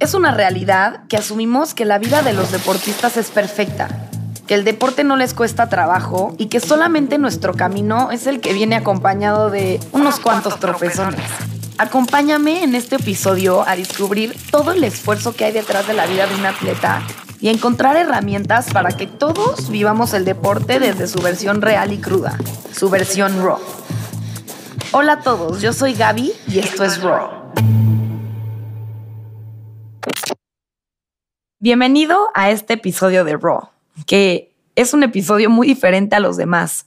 Es una realidad que asumimos que la vida de los deportistas es perfecta, que el deporte no les cuesta trabajo y que solamente nuestro camino es el que viene acompañado de unos cuantos tropezones. Acompáñame en este episodio a descubrir todo el esfuerzo que hay detrás de la vida de un atleta y encontrar herramientas para que todos vivamos el deporte desde su versión real y cruda, su versión raw. Hola a todos, yo soy Gaby y esto es Raw. Bienvenido a este episodio de Raw, que es un episodio muy diferente a los demás.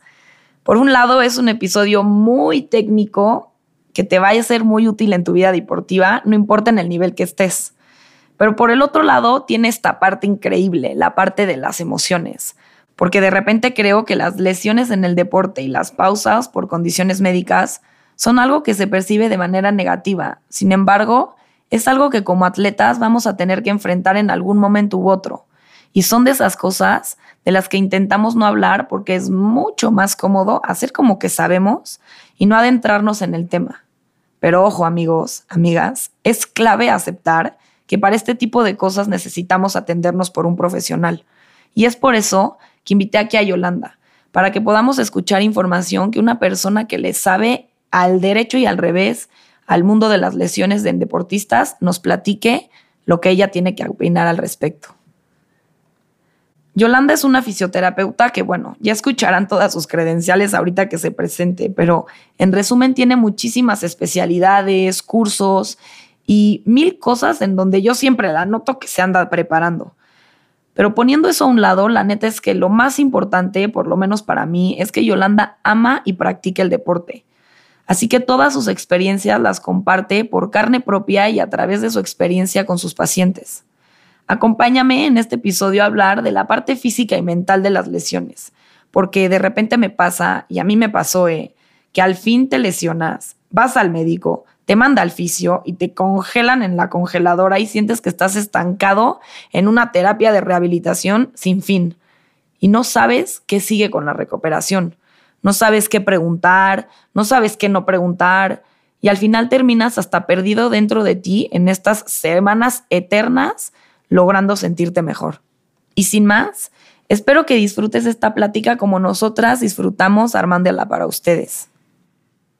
Por un lado, es un episodio muy técnico que te vaya a ser muy útil en tu vida deportiva, no importa en el nivel que estés. Pero por el otro lado, tiene esta parte increíble, la parte de las emociones. Porque de repente creo que las lesiones en el deporte y las pausas por condiciones médicas son algo que se percibe de manera negativa. Sin embargo, es algo que como atletas vamos a tener que enfrentar en algún momento u otro. Y son de esas cosas de las que intentamos no hablar porque es mucho más cómodo hacer como que sabemos y no adentrarnos en el tema. Pero ojo amigos, amigas, es clave aceptar que para este tipo de cosas necesitamos atendernos por un profesional. Y es por eso que invité aquí a Yolanda, para que podamos escuchar información que una persona que le sabe al derecho y al revés al mundo de las lesiones de deportistas nos platique lo que ella tiene que opinar al respecto. Yolanda es una fisioterapeuta que, bueno, ya escucharán todas sus credenciales ahorita que se presente, pero en resumen tiene muchísimas especialidades, cursos y mil cosas en donde yo siempre la noto que se anda preparando. Pero poniendo eso a un lado, la neta es que lo más importante, por lo menos para mí, es que Yolanda ama y practica el deporte. Así que todas sus experiencias las comparte por carne propia y a través de su experiencia con sus pacientes. Acompáñame en este episodio a hablar de la parte física y mental de las lesiones, porque de repente me pasa, y a mí me pasó, eh, que al fin te lesionas, vas al médico, te manda al fisio y te congelan en la congeladora y sientes que estás estancado en una terapia de rehabilitación sin fin y no sabes qué sigue con la recuperación. No sabes qué preguntar, no sabes qué no preguntar y al final terminas hasta perdido dentro de ti en estas semanas eternas logrando sentirte mejor. Y sin más, espero que disfrutes esta plática como nosotras disfrutamos armándola para ustedes.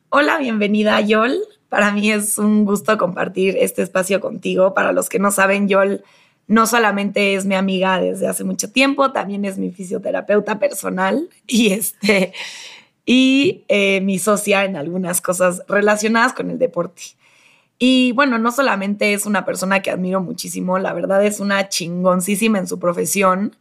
Hola, bienvenida Yol. Para mí es un gusto compartir este espacio contigo. Para los que no saben, Yol no solamente es mi amiga desde hace mucho tiempo, también es mi fisioterapeuta personal y, este, y eh, mi socia en algunas cosas relacionadas con el deporte. Y bueno, no solamente es una persona que admiro muchísimo, la verdad es una chingoncísima en su profesión.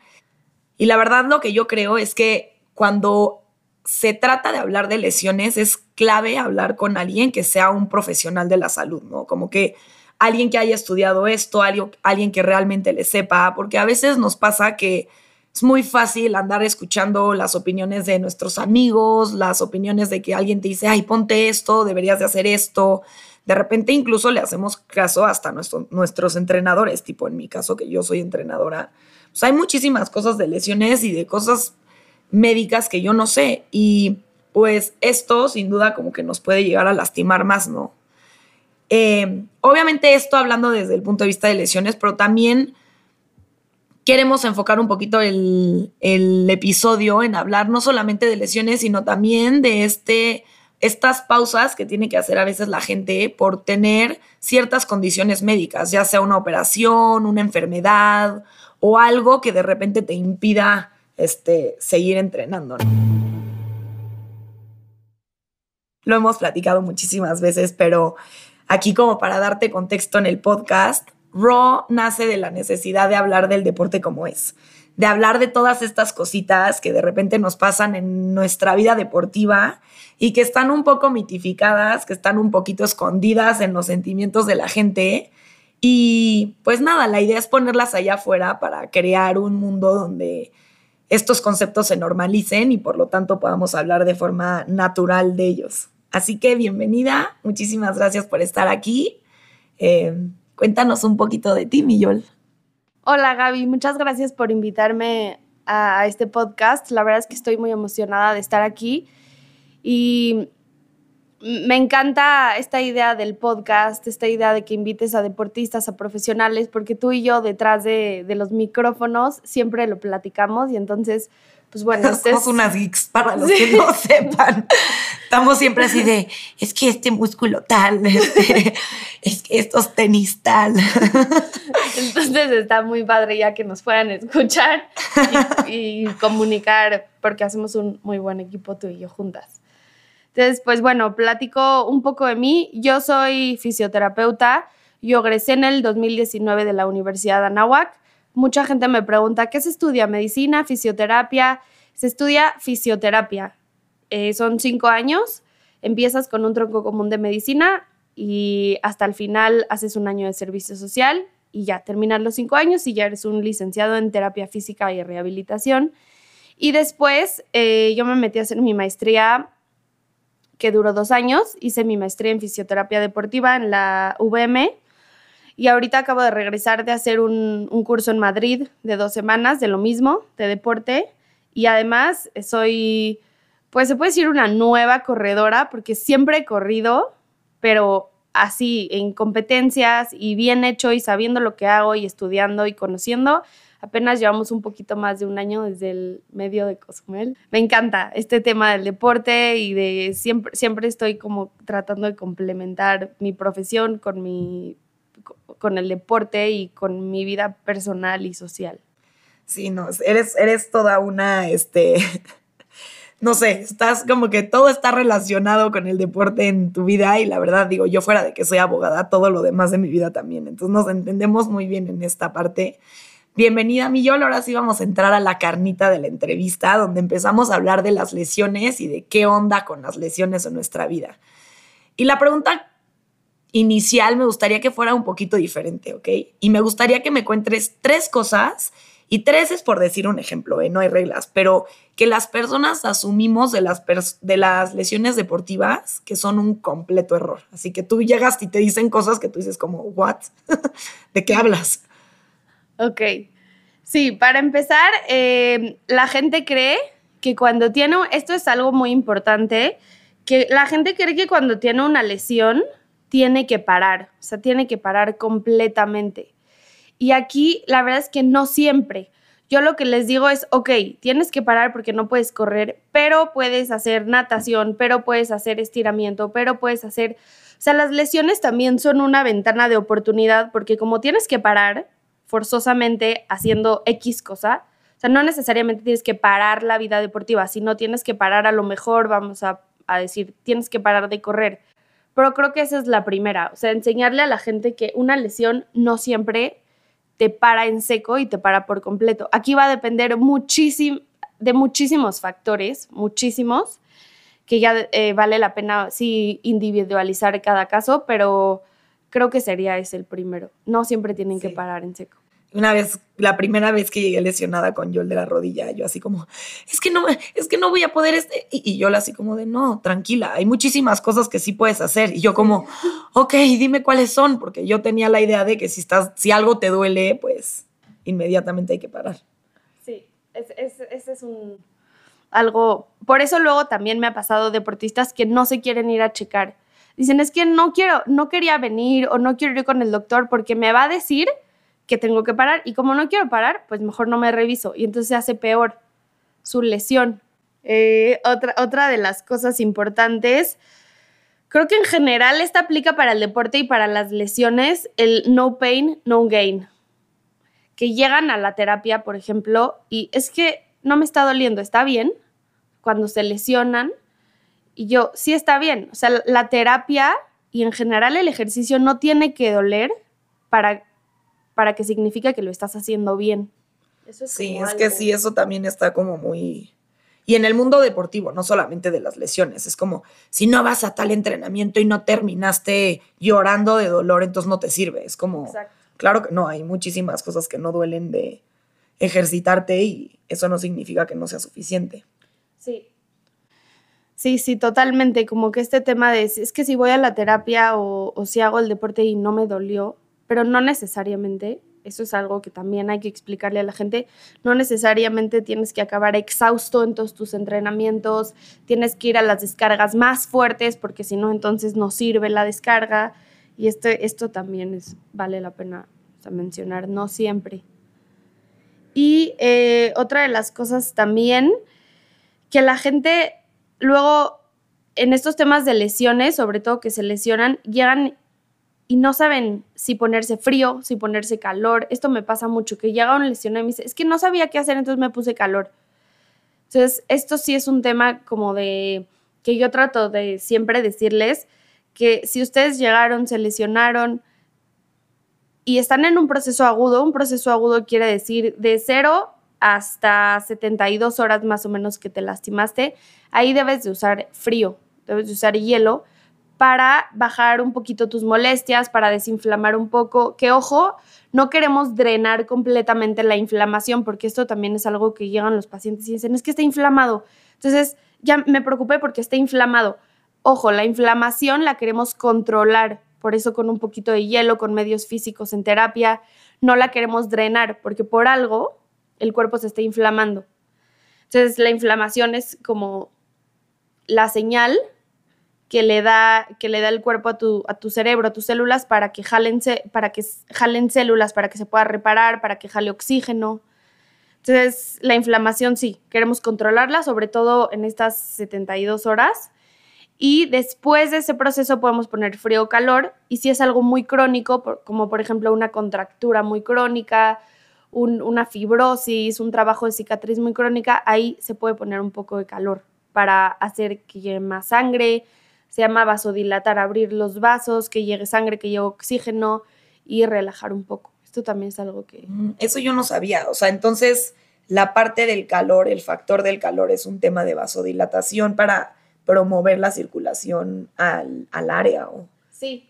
Y la verdad lo que yo creo es que cuando se trata de hablar de lesiones, es clave hablar con alguien que sea un profesional de la salud, ¿no? Como que alguien que haya estudiado esto, alguien que realmente le sepa, porque a veces nos pasa que es muy fácil andar escuchando las opiniones de nuestros amigos, las opiniones de que alguien te dice, ay, ponte esto, deberías de hacer esto. De repente incluso le hacemos caso hasta nuestros entrenadores, tipo en mi caso que yo soy entrenadora. Hay muchísimas cosas de lesiones y de cosas médicas que yo no sé. Y pues esto sin duda como que nos puede llegar a lastimar más, ¿no? Eh, obviamente esto hablando desde el punto de vista de lesiones, pero también queremos enfocar un poquito el, episodio en hablar no solamente de lesiones, sino también de este, estas pausas que tiene que hacer a veces la gente por tener ciertas condiciones médicas, ya sea una operación, una enfermedad o algo que de repente te impida este, seguir entrenando. Lo hemos platicado muchísimas veces, pero aquí como para darte contexto en el podcast, Raw nace de la necesidad de hablar del deporte como es, de hablar de todas estas cositas que de repente nos pasan en nuestra vida deportiva y que están un poco mitificadas, que están un poquito escondidas en los sentimientos de la gente. Y pues nada, la idea es ponerlas allá afuera para crear un mundo donde estos conceptos se normalicen y por lo tanto podamos hablar de forma natural de ellos. Así que bienvenida, muchísimas gracias por estar aquí. Eh, cuéntanos un poquito de ti, Millol. Hola Gaby, muchas gracias por invitarme a, este podcast. La verdad es que estoy muy emocionada de estar aquí y me encanta esta idea del podcast, esta idea de que invites a deportistas, a profesionales, porque tú y yo detrás de, de los micrófonos siempre lo platicamos y entonces pues bueno, somos unas geeks para los que no sepan. Estamos siempre así de, es que este músculo tal, este, es que estos tenis tal. Entonces está muy padre ya que nos puedan escuchar y, y comunicar, porque hacemos un muy buen equipo tú y yo juntas. Entonces, pues bueno, platico un poco de mí. Yo soy fisioterapeuta. Yo egresé en el 2019 de la Universidad de Anáhuac mucha gente me pregunta, ¿qué se estudia? ¿Medicina? ¿Fisioterapia? Se estudia fisioterapia. Eh, son cinco años, empiezas con un tronco común de medicina y hasta el final haces un año de servicio social y ya terminas los cinco años y ya eres un licenciado en terapia física y rehabilitación. Y después eh, yo me metí a hacer mi maestría que duró dos años, hice mi maestría en fisioterapia deportiva en la VM y ahorita acabo de regresar de hacer un, curso en Madrid de dos semanas de lo mismo, de deporte. Y además soy, pues se puede decir una nueva corredora, porque siempre he corrido, pero así, en competencias y bien hecho y sabiendo lo que hago y estudiando y conociendo. Apenas llevamos un poquito más de un año desde el medio de Cozumel. Me encanta este tema del deporte y de siempre, siempre estoy como tratando de complementar mi profesión con mi con el deporte y con mi vida personal y social. Sí, no, eres, eres toda una, este, no sé, estás como que todo está relacionado con el deporte en tu vida y la verdad digo, yo fuera de que soy abogada, todo lo demás de mi vida también. Entonces nos entendemos muy bien en esta parte. Bienvenida, mi Yol. Ahora sí vamos a entrar a la carnita de la entrevista, donde empezamos a hablar de las lesiones y de qué onda con las lesiones en nuestra vida. Y la pregunta inicial me gustaría que fuera un poquito diferente, ¿ok? Y me gustaría que me cuentes tres cosas, y tres es por decir un ejemplo, ¿eh? no hay reglas, pero que las personas asumimos de las, de las lesiones deportivas que son un completo error. Así que tú llegas y te dicen cosas que tú dices como, ¿what? ¿De qué hablas? Ok. Sí, para empezar, eh, la gente cree que cuando tiene, esto es algo muy importante, que la gente cree que cuando tiene una lesión, tiene que parar, o sea, tiene que parar completamente. Y aquí la verdad es que no siempre. Yo lo que les digo es, ok, tienes que parar porque no puedes correr, pero puedes hacer natación, pero puedes hacer estiramiento, pero puedes hacer... O sea, las lesiones también son una ventana de oportunidad porque como tienes que parar forzosamente haciendo X cosa, o sea, no necesariamente tienes que parar la vida deportiva, sino tienes que parar a lo mejor, vamos a, a decir, tienes que parar de correr pero creo que esa es la primera, o sea, enseñarle a la gente que una lesión no siempre te para en seco y te para por completo. Aquí va a depender muchísimo, de muchísimos factores, muchísimos, que ya eh, vale la pena sí individualizar cada caso, pero creo que sería ese el primero. No siempre tienen que parar en seco una vez, la primera vez que llegué lesionada con Yol de la rodilla, yo así como, es que no, es que no voy a poder, este, y, yo así como de, no, tranquila, hay muchísimas cosas que sí puedes hacer. Y yo como, ok, dime cuáles son, porque yo tenía la idea de que si estás, si algo te duele, pues inmediatamente hay que parar. Sí, ese es, un, algo, por eso luego también me ha pasado deportistas que no se quieren ir a checar. Dicen, es que no quiero, no quería venir o no quiero ir con el doctor porque me va a decir que tengo que parar y como no quiero parar, pues mejor no me reviso y entonces se hace peor su lesión. Eh, otra, otra de las cosas importantes, creo que en general esta aplica para el deporte y para las lesiones, el no pain, no gain. Que llegan a la terapia, por ejemplo, y es que no me está doliendo, está bien, cuando se lesionan, y yo, sí está bien, o sea, la terapia y en general el ejercicio no tiene que doler para para que signifique que lo estás haciendo bien. sí, es que sí, eso también está como muy... Y en el mundo deportivo, no solamente de las lesiones, es como, si no vas a tal entrenamiento y no terminaste llorando de dolor, entonces no te sirve. Es como, claro que no, hay muchísimas cosas que no duelen de ejercitarte y eso no significa que no sea suficiente. Sí. Sí, sí, totalmente. Como que este tema de, es que si voy a la terapia o, o si hago el deporte y no me dolió, pero no necesariamente. Eso es algo que también hay que explicarle a la gente. No necesariamente tienes que acabar exhausto en todos tus entrenamientos, tienes que ir a las descargas más fuertes porque si no, entonces no sirve la descarga. Y este, esto también es, vale la pena mencionar, no siempre. Y eh, otra de las cosas también, que la gente luego en estos temas de lesiones, sobre todo que se lesionan, llegan y no saben si ponerse frío, si ponerse calor. Esto me pasa mucho, que llega una lesión y me dice, es que no sabía qué hacer, entonces me puse calor. Entonces, esto sí es un tema como de que yo trato de siempre decirles que si ustedes llegaron, se lesionaron y están en un proceso agudo, un proceso agudo quiere decir de cero hasta 72 horas más o menos que te lastimaste, ahí debes de usar frío, debes de usar hielo para bajar un poquito tus molestias, para desinflamar un poco. Que ojo, no queremos drenar completamente la inflamación, porque esto también es algo que llegan los pacientes y dicen, es que está inflamado. Entonces, ya me preocupé porque está inflamado. Ojo, la inflamación la queremos controlar, por eso con un poquito de hielo, con medios físicos en terapia, no la queremos drenar, porque por algo el cuerpo se está inflamando. Entonces, la inflamación es como la señal que le da, que le da el cuerpo a tu, a tu cerebro, a tus células, para que, jalen, para que jalen células, para que se pueda reparar, para que jale oxígeno. Entonces, la inflamación sí, queremos controlarla, sobre todo en estas 72 horas. Y después de ese proceso podemos poner frío o calor. Y si es algo muy crónico, como por ejemplo una contractura muy crónica, una fibrosis, un trabajo de cicatriz muy crónica, ahí se puede poner un poco de calor para hacer que llegue más sangre, se llama vasodilatar, abrir los vasos, que llegue sangre, que llegue oxígeno y relajar un poco. Esto también es algo que... Mm, eso yo no sabía, o sea, entonces la parte del calor, el factor del calor es un tema de vasodilatación para promover la circulación al, área. ¿o? Sí,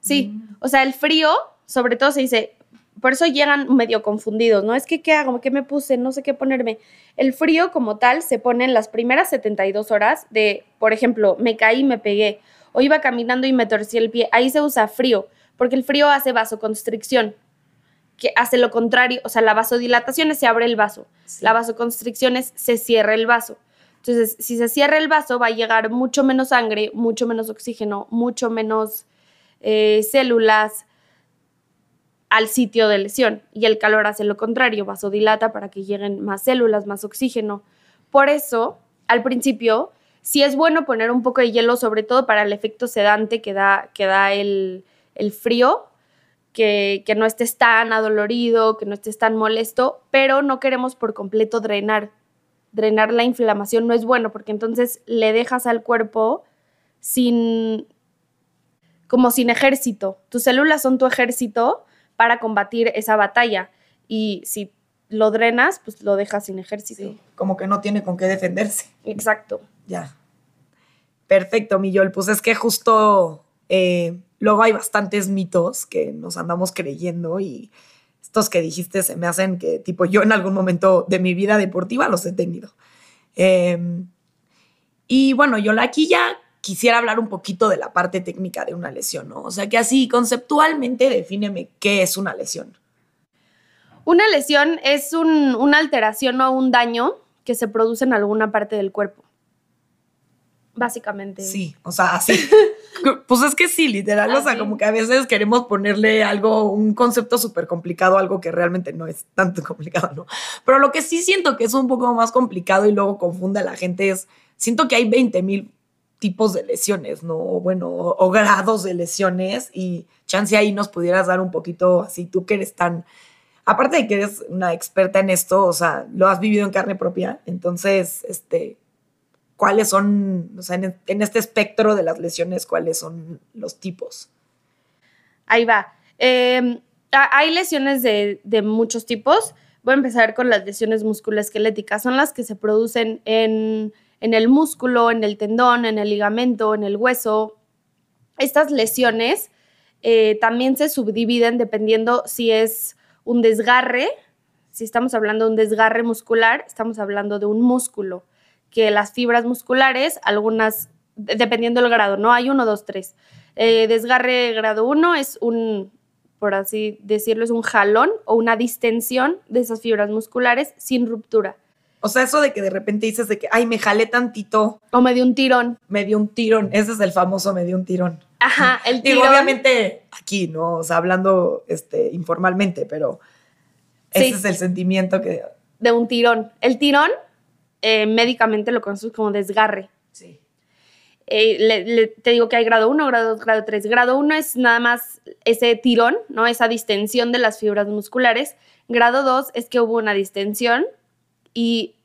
sí, mm. o sea, el frío, sobre todo se dice, por eso llegan medio confundidos, ¿no? Es que, ¿qué hago? ¿Qué me puse? No sé qué ponerme. El frío como tal se pone en las primeras 72 horas de, por ejemplo, me caí, me pegué, o iba caminando y me torcí el pie. Ahí se usa frío, porque el frío hace vasoconstricción, que hace lo contrario, o sea, la vasodilatación es se abre el vaso, la vasoconstricción es se cierra el vaso. Entonces, si se cierra el vaso, va a llegar mucho menos sangre, mucho menos oxígeno, mucho menos eh, células, al sitio de lesión y el calor hace lo contrario, vasodilata para que lleguen más células, más oxígeno. Por eso, al principio, sí es bueno poner un poco de hielo, sobre todo para el efecto sedante que da, que da el, frío, que, que, no estés tan adolorido, que no estés tan molesto, pero no queremos por completo drenar. Drenar la inflamación no es bueno porque entonces le dejas al cuerpo sin, como sin ejército. Tus células son tu ejército para combatir esa batalla. Y si lo drenas, pues lo dejas sin ejército. como que no tiene con qué defenderse. Exacto. Ya. Perfecto, Millol. Pues es que justo eh, luego hay bastantes mitos que nos andamos creyendo y estos que dijiste se me hacen que, tipo, yo en algún momento de mi vida deportiva los he tenido. Em, y bueno, yo aquí ya quisiera hablar un poquito de la parte técnica de una lesión, ¿no? O sea, que así conceptualmente defíneme qué es una lesión. Una lesión es una alteración o un daño que se produce en alguna parte del cuerpo. Básicamente. Sí, o sea, así. pues es que sí, literal. O sea, como que a veces queremos ponerle algo, un concepto súper complicado, algo que realmente no es tanto complicado, ¿no? Pero lo que sí siento que es un poco más complicado y luego confunde a la gente es, siento que hay 20 mil tipos de lesiones, ¿no? Bueno, o, grados de lesiones y chance ahí nos pudieras dar un poquito así, tú que eres tan, aparte de que eres una experta en esto, o sea, lo has vivido en carne propia, entonces, este, ¿cuáles son, o sea, en, este espectro de las lesiones, cuáles son los tipos? Ahí va. Em, hay lesiones de, de muchos tipos. Voy a empezar con las lesiones musculoesqueléticas. Son las que se producen en en el músculo, en el tendón, en el ligamento, en el hueso. Estas lesiones eh, también se subdividen dependiendo si es un desgarre, si estamos hablando de un desgarre muscular, estamos hablando de un músculo, que las fibras musculares, algunas, dependiendo del grado, ¿no? Hay uno, dos, tres. Eh, desgarre grado uno es un, por así decirlo, es un jalón o una distensión de esas fibras musculares sin ruptura. O sea, eso de que de repente dices de que, ay, me jalé tantito. O me dio un tirón. Me dio un tirón. Ese es el famoso me dio un tirón. Ajá, el Digo, tirón. obviamente aquí, ¿no? O sea, hablando este, informalmente, pero ese Sí. es el sentimiento que... de un tirón. El tirón, eh, médicamente lo conocemos como desgarre. Sí. Eh, le- le- te digo que hay grado 1, grado 2, grado 3. Grado 1 es nada más ese tirón, ¿no? Esa distensión de las fibras musculares. Grado 2 es que hubo una distensión y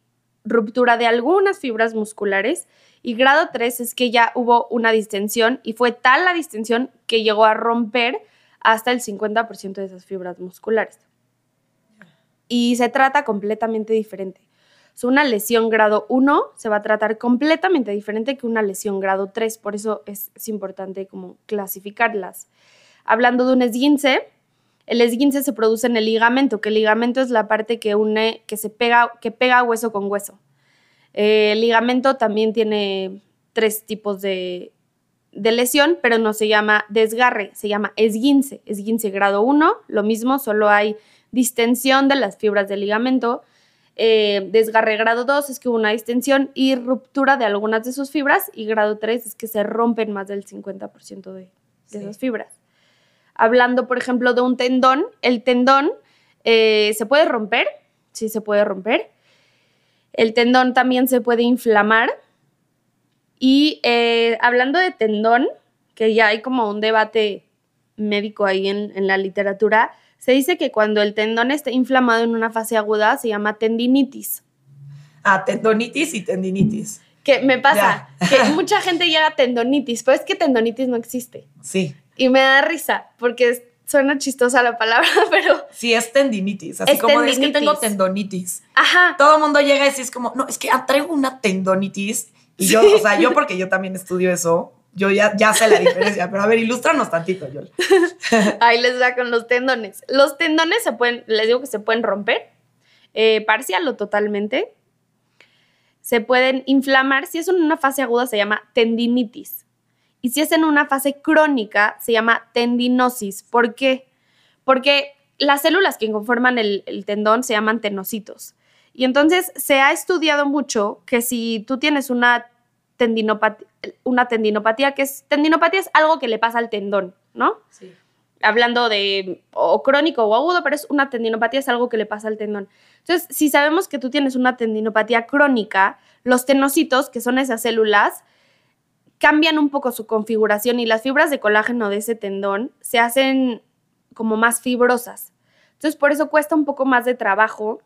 ruptura de algunas fibras musculares. Y grado 3 es que ya hubo una distensión y fue tal la distensión que llegó a romper hasta el 50% de esas fibras musculares. Y se trata completamente diferente. So, una lesión grado 1 se va a tratar completamente diferente que una lesión grado 3, por eso es, es importante como clasificarlas. Hablando de un esguince, el esguince se produce en el ligamento, que el ligamento es la parte que une, que se pega, que pega hueso con hueso. Eh, el ligamento también tiene tres tipos de, de lesión, pero no se llama desgarre, se llama esguince. Esguince grado 1, lo mismo, solo hay distensión de las fibras del ligamento. Eh, desgarre grado 2 es que hubo una distensión y ruptura de algunas de sus fibras. Y grado 3 es que se rompen más del 50% de, de Sí. esas fibras. Hablando, por ejemplo, de un tendón, el tendón eh, se puede romper, sí se puede romper. El tendón también se puede inflamar. Y eh, hablando de tendón, que ya hay como un debate médico ahí en, en la literatura, se dice que cuando el tendón está inflamado en una fase aguda se llama tendinitis. Ah, tendonitis y tendinitis. Que me pasa, que mucha gente llega a tendonitis, pero es que tendonitis no existe. Sí. Y me da risa, porque suena chistosa la palabra, pero... Sí, es tendinitis. Así Es como de, es que tendinitis. tengo tendonitis. Ajá, Todo el mundo llega y es como, no, es que traigo una tendonitis. Y yo, o sea, yo porque yo también estudio eso, yo ya, ya sé la diferencia. Pero a ver, ilústranos tantito, Yol. ahí les da con los tendones. Los tendones se pueden, les digo que se pueden romper, eh, parcial o totalmente. Se pueden inflamar. Si es en una fase aguda se llama tendinitis. Y si es en una fase crónica se llama tendinosis. ¿Por qué? Porque las células que conforman el, el tendón se llaman tenocitos. Y entonces se ha estudiado mucho que si tú tienes una tendinopatía, una tendinopatía, que es tendinopatía es algo que le pasa al tendón, ¿no? Sí. hablando de o crónico o agudo, pero es una tendinopatía, es algo que le pasa al tendón. Entonces, si sabemos que tú tienes una tendinopatía crónica, los tenocitos, que son esas células, cambian un poco su configuración y las fibras de colágeno de ese tendón se hacen como más fibrosas. Entonces, por eso cuesta un poco más de trabajo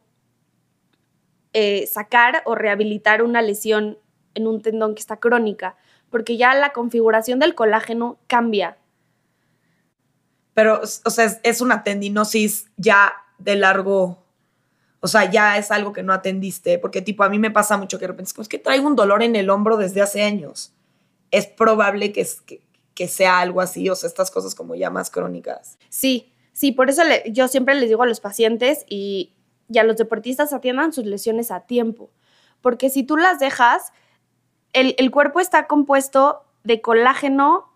eh, sacar o rehabilitar una lesión en un tendón que está crónica, porque ya la configuración del colágeno cambia. Pero, o sea, es, una tendinosis ya de largo, o sea, ya es algo que no atendiste, porque tipo a mí me pasa mucho que de repente es que traigo un dolor en el hombro desde hace años. Es probable que, sea algo así, o sea, estas cosas como ya más crónicas. Sí, sí, por eso yo siempre les digo a los pacientes y, a los deportistas atiendan sus lesiones a tiempo, porque si tú las dejas, el, cuerpo está compuesto de colágeno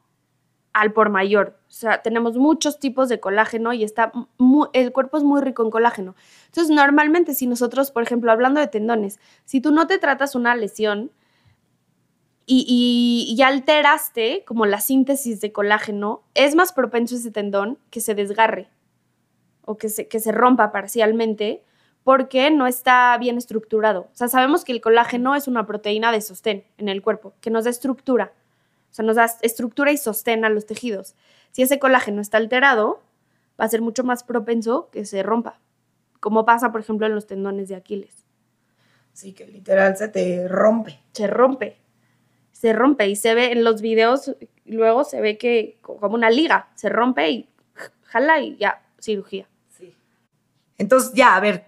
al por mayor. O sea, tenemos muchos tipos de colágeno y está mu- el cuerpo es muy rico en colágeno. Entonces, normalmente si nosotros, por ejemplo, hablando de tendones, si tú no te tratas una lesión y, y- alteraste como la síntesis de colágeno, es más propenso ese tendón que se desgarre o que se, que se rompa parcialmente porque no está bien estructurado. O sea, sabemos que el colágeno es una proteína de sostén en el cuerpo, que nos da estructura. O sea, nos da estructura y sostén a los tejidos. Si ese colágeno está alterado, va a ser mucho más propenso que se rompa, como pasa, por ejemplo, en los tendones de Aquiles. Sí, que literal se te rompe. Se rompe, se rompe y se ve en los videos, luego se ve que co- como una liga, se rompe y jala y ya, cirugía. Entonces, ya, a ver,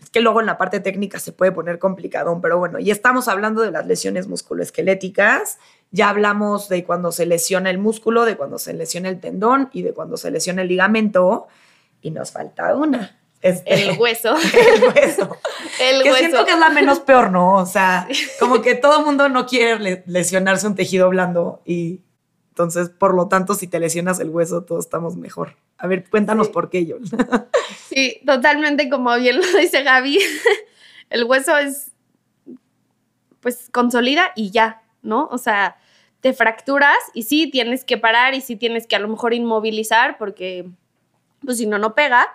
es que luego en la parte técnica se puede poner complicadón, pero bueno, y estamos hablando de las lesiones musculoesqueléticas, ya hablamos de cuando se lesiona el músculo, de cuando se lesiona el tendón y de cuando se lesiona el ligamento, y nos falta una. Este, El hueso. el hueso. El que hueso. siento que es la menos peor, ¿no? O sea, como que todo el mundo no quiere le- lesionarse un tejido blando y entonces, por lo tanto, si te lesionas el hueso, todos estamos mejor. A ver, cuéntanos por qué, yo. sí, totalmente como bien lo dice Gaby. El hueso es, pues, consolida y ya, ¿no? O sea, te fracturas y sí tienes que parar y sí tienes que a lo mejor inmovilizar porque, pues, si no, no pega.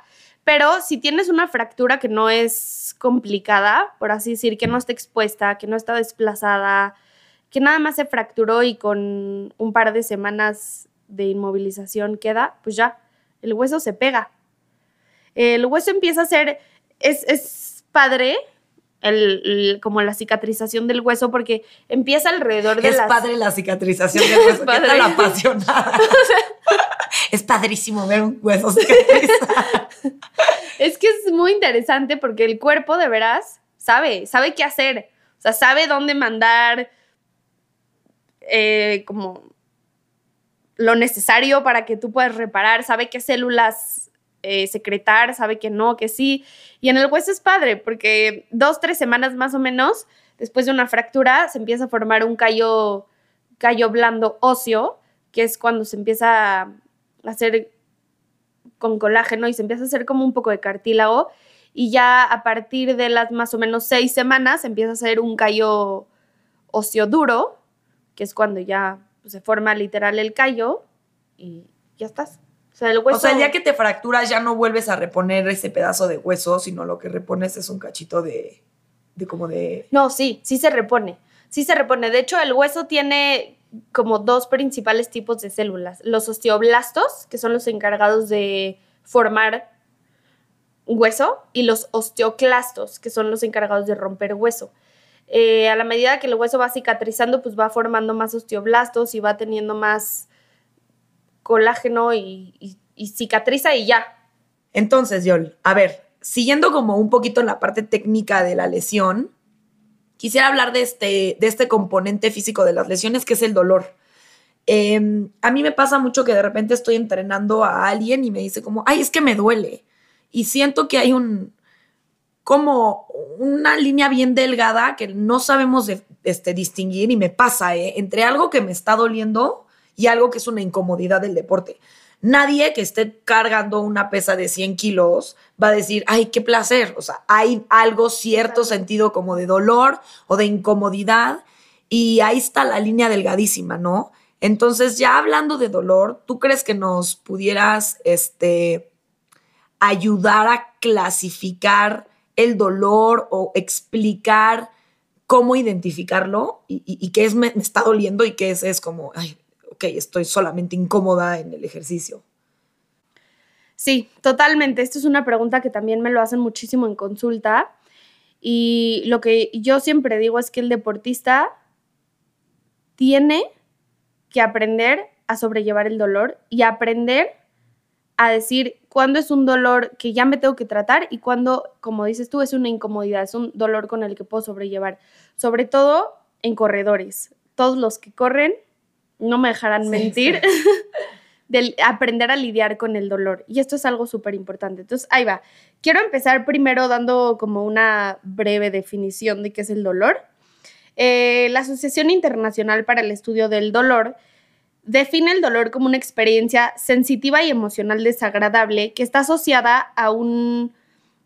Pero si tienes una fractura que no es complicada, por así decir, que no está expuesta, que no está desplazada, que nada más se fracturó y con un par de semanas de inmovilización queda, pues ya, el hueso se pega. El hueso empieza a ser, es, es padre el, como la cicatrización del hueso porque empieza alrededor de es padre la cicatrización del hueso. ¿Qué tal apasionada? es padrísimo ver un hueso es que es muy interesante porque el cuerpo de veras sabe, sabe qué hacer. O sea, sabe dónde mandar eh, como lo necesario para que tú puedas reparar, sabe qué células eh, secretar, sabe que no, que sí. Y en el hueso es padre, porque dos, tres semanas más o menos después de una fractura se empieza a formar un callo, callo blando óseo, que es cuando se empieza a hacer con colágeno y se empieza a hacer como un poco de cartílago. Y ya a partir de las más o menos seis semanas empieza a hacer un callo óseo duro, que es cuando ya pues, se forma literal el callo y ya estás. O sea, el hueso. O sea, el día que te fracturas ya no vuelves a reponer ese pedazo de hueso, sino lo que repones es un cachito de. de como de. No, sí, sí se repone. Sí se repone. De hecho, el hueso tiene como dos principales tipos de células. Los osteoblastos, que son los encargados de formar hueso, y los osteoclastos, que son los encargados de romper hueso. Eh, a la medida que el hueso va cicatrizando, pues va formando más osteoblastos y va teniendo más colágeno y, cicatriza y ya. Entonces, Yol, a ver, siguiendo como un poquito la parte técnica de la lesión, quisiera hablar de este, de este componente físico de las lesiones, que es el dolor. Em, a mí me pasa mucho que de repente estoy entrenando a alguien y me dice como, ay, es que me duele. Y siento que hay un, como una línea bien delgada que no sabemos este, distinguir y me pasa ¿eh? entre algo que me está doliendo y algo que es una incomodidad del deporte. Nadie que esté cargando una pesa de 100 kilos va a decir, ay, qué placer. O sea, hay algo cierto sentido como de dolor o de incomodidad y ahí está la línea delgadísima, ¿no? Entonces, ya hablando de dolor, ¿tú crees que nos pudieras este, ayudar a clasificar el dolor o explicar cómo identificarlo y, qué es me, está doliendo y qué es, es como, ay, ok, estoy solamente incómoda en el ejercicio. Sí, totalmente. Esta es una pregunta que también me lo hacen muchísimo en consulta. Y lo que yo siempre digo es que el deportista tiene que aprender a sobrellevar el dolor y aprender a decir cuándo es un dolor que ya me tengo que tratar y cuándo, como dices tú, es una incomodidad, es un dolor con el que puedo sobrellevar. Sobre todo en corredores. Todos los que corren, no me dejarán mentir, de aprender a lidiar con el dolor. Y esto es algo súper importante. Entonces, ahí va. Quiero empezar primero dando como una breve definición de qué es el dolor. Eh, la Asociación Internacional para el Estudio del Dolor define el dolor como una experiencia sensitiva y emocional desagradable que está asociada a, un,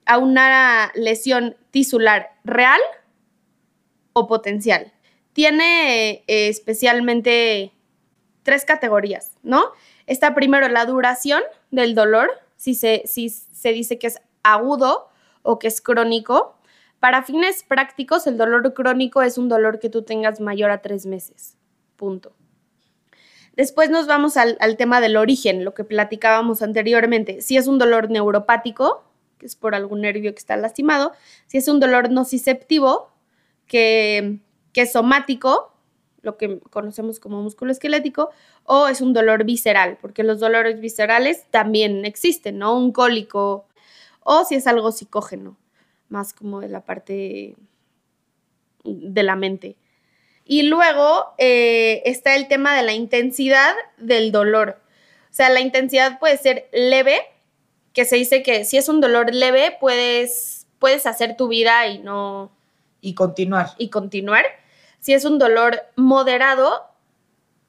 a una lesión tisular real o potencial. Tiene eh, especialmente tres categorías, ¿no? Está primero la duración del dolor, si se, si se dice que es agudo o que es crónico. Para fines prácticos, el dolor crónico es un dolor que tú tengas mayor a tres meses. Punto. Después nos vamos al, tema del origen, lo que platicábamos anteriormente. Si es un dolor neuropático, que es por algún nervio que está lastimado, si es un dolor nociceptivo, que, que es somático, lo que conocemos como músculo esquelético, o es un dolor visceral, porque los dolores viscerales también existen, ¿no? Un cólico, o si es algo psicógeno, más como de la parte de la mente. Y luego eh, está el tema de la intensidad del dolor. O sea, la intensidad puede ser leve, que se dice que si es un dolor leve, puedes, puedes hacer tu vida y no... Y continuar. Y continuar. Si es un dolor moderado,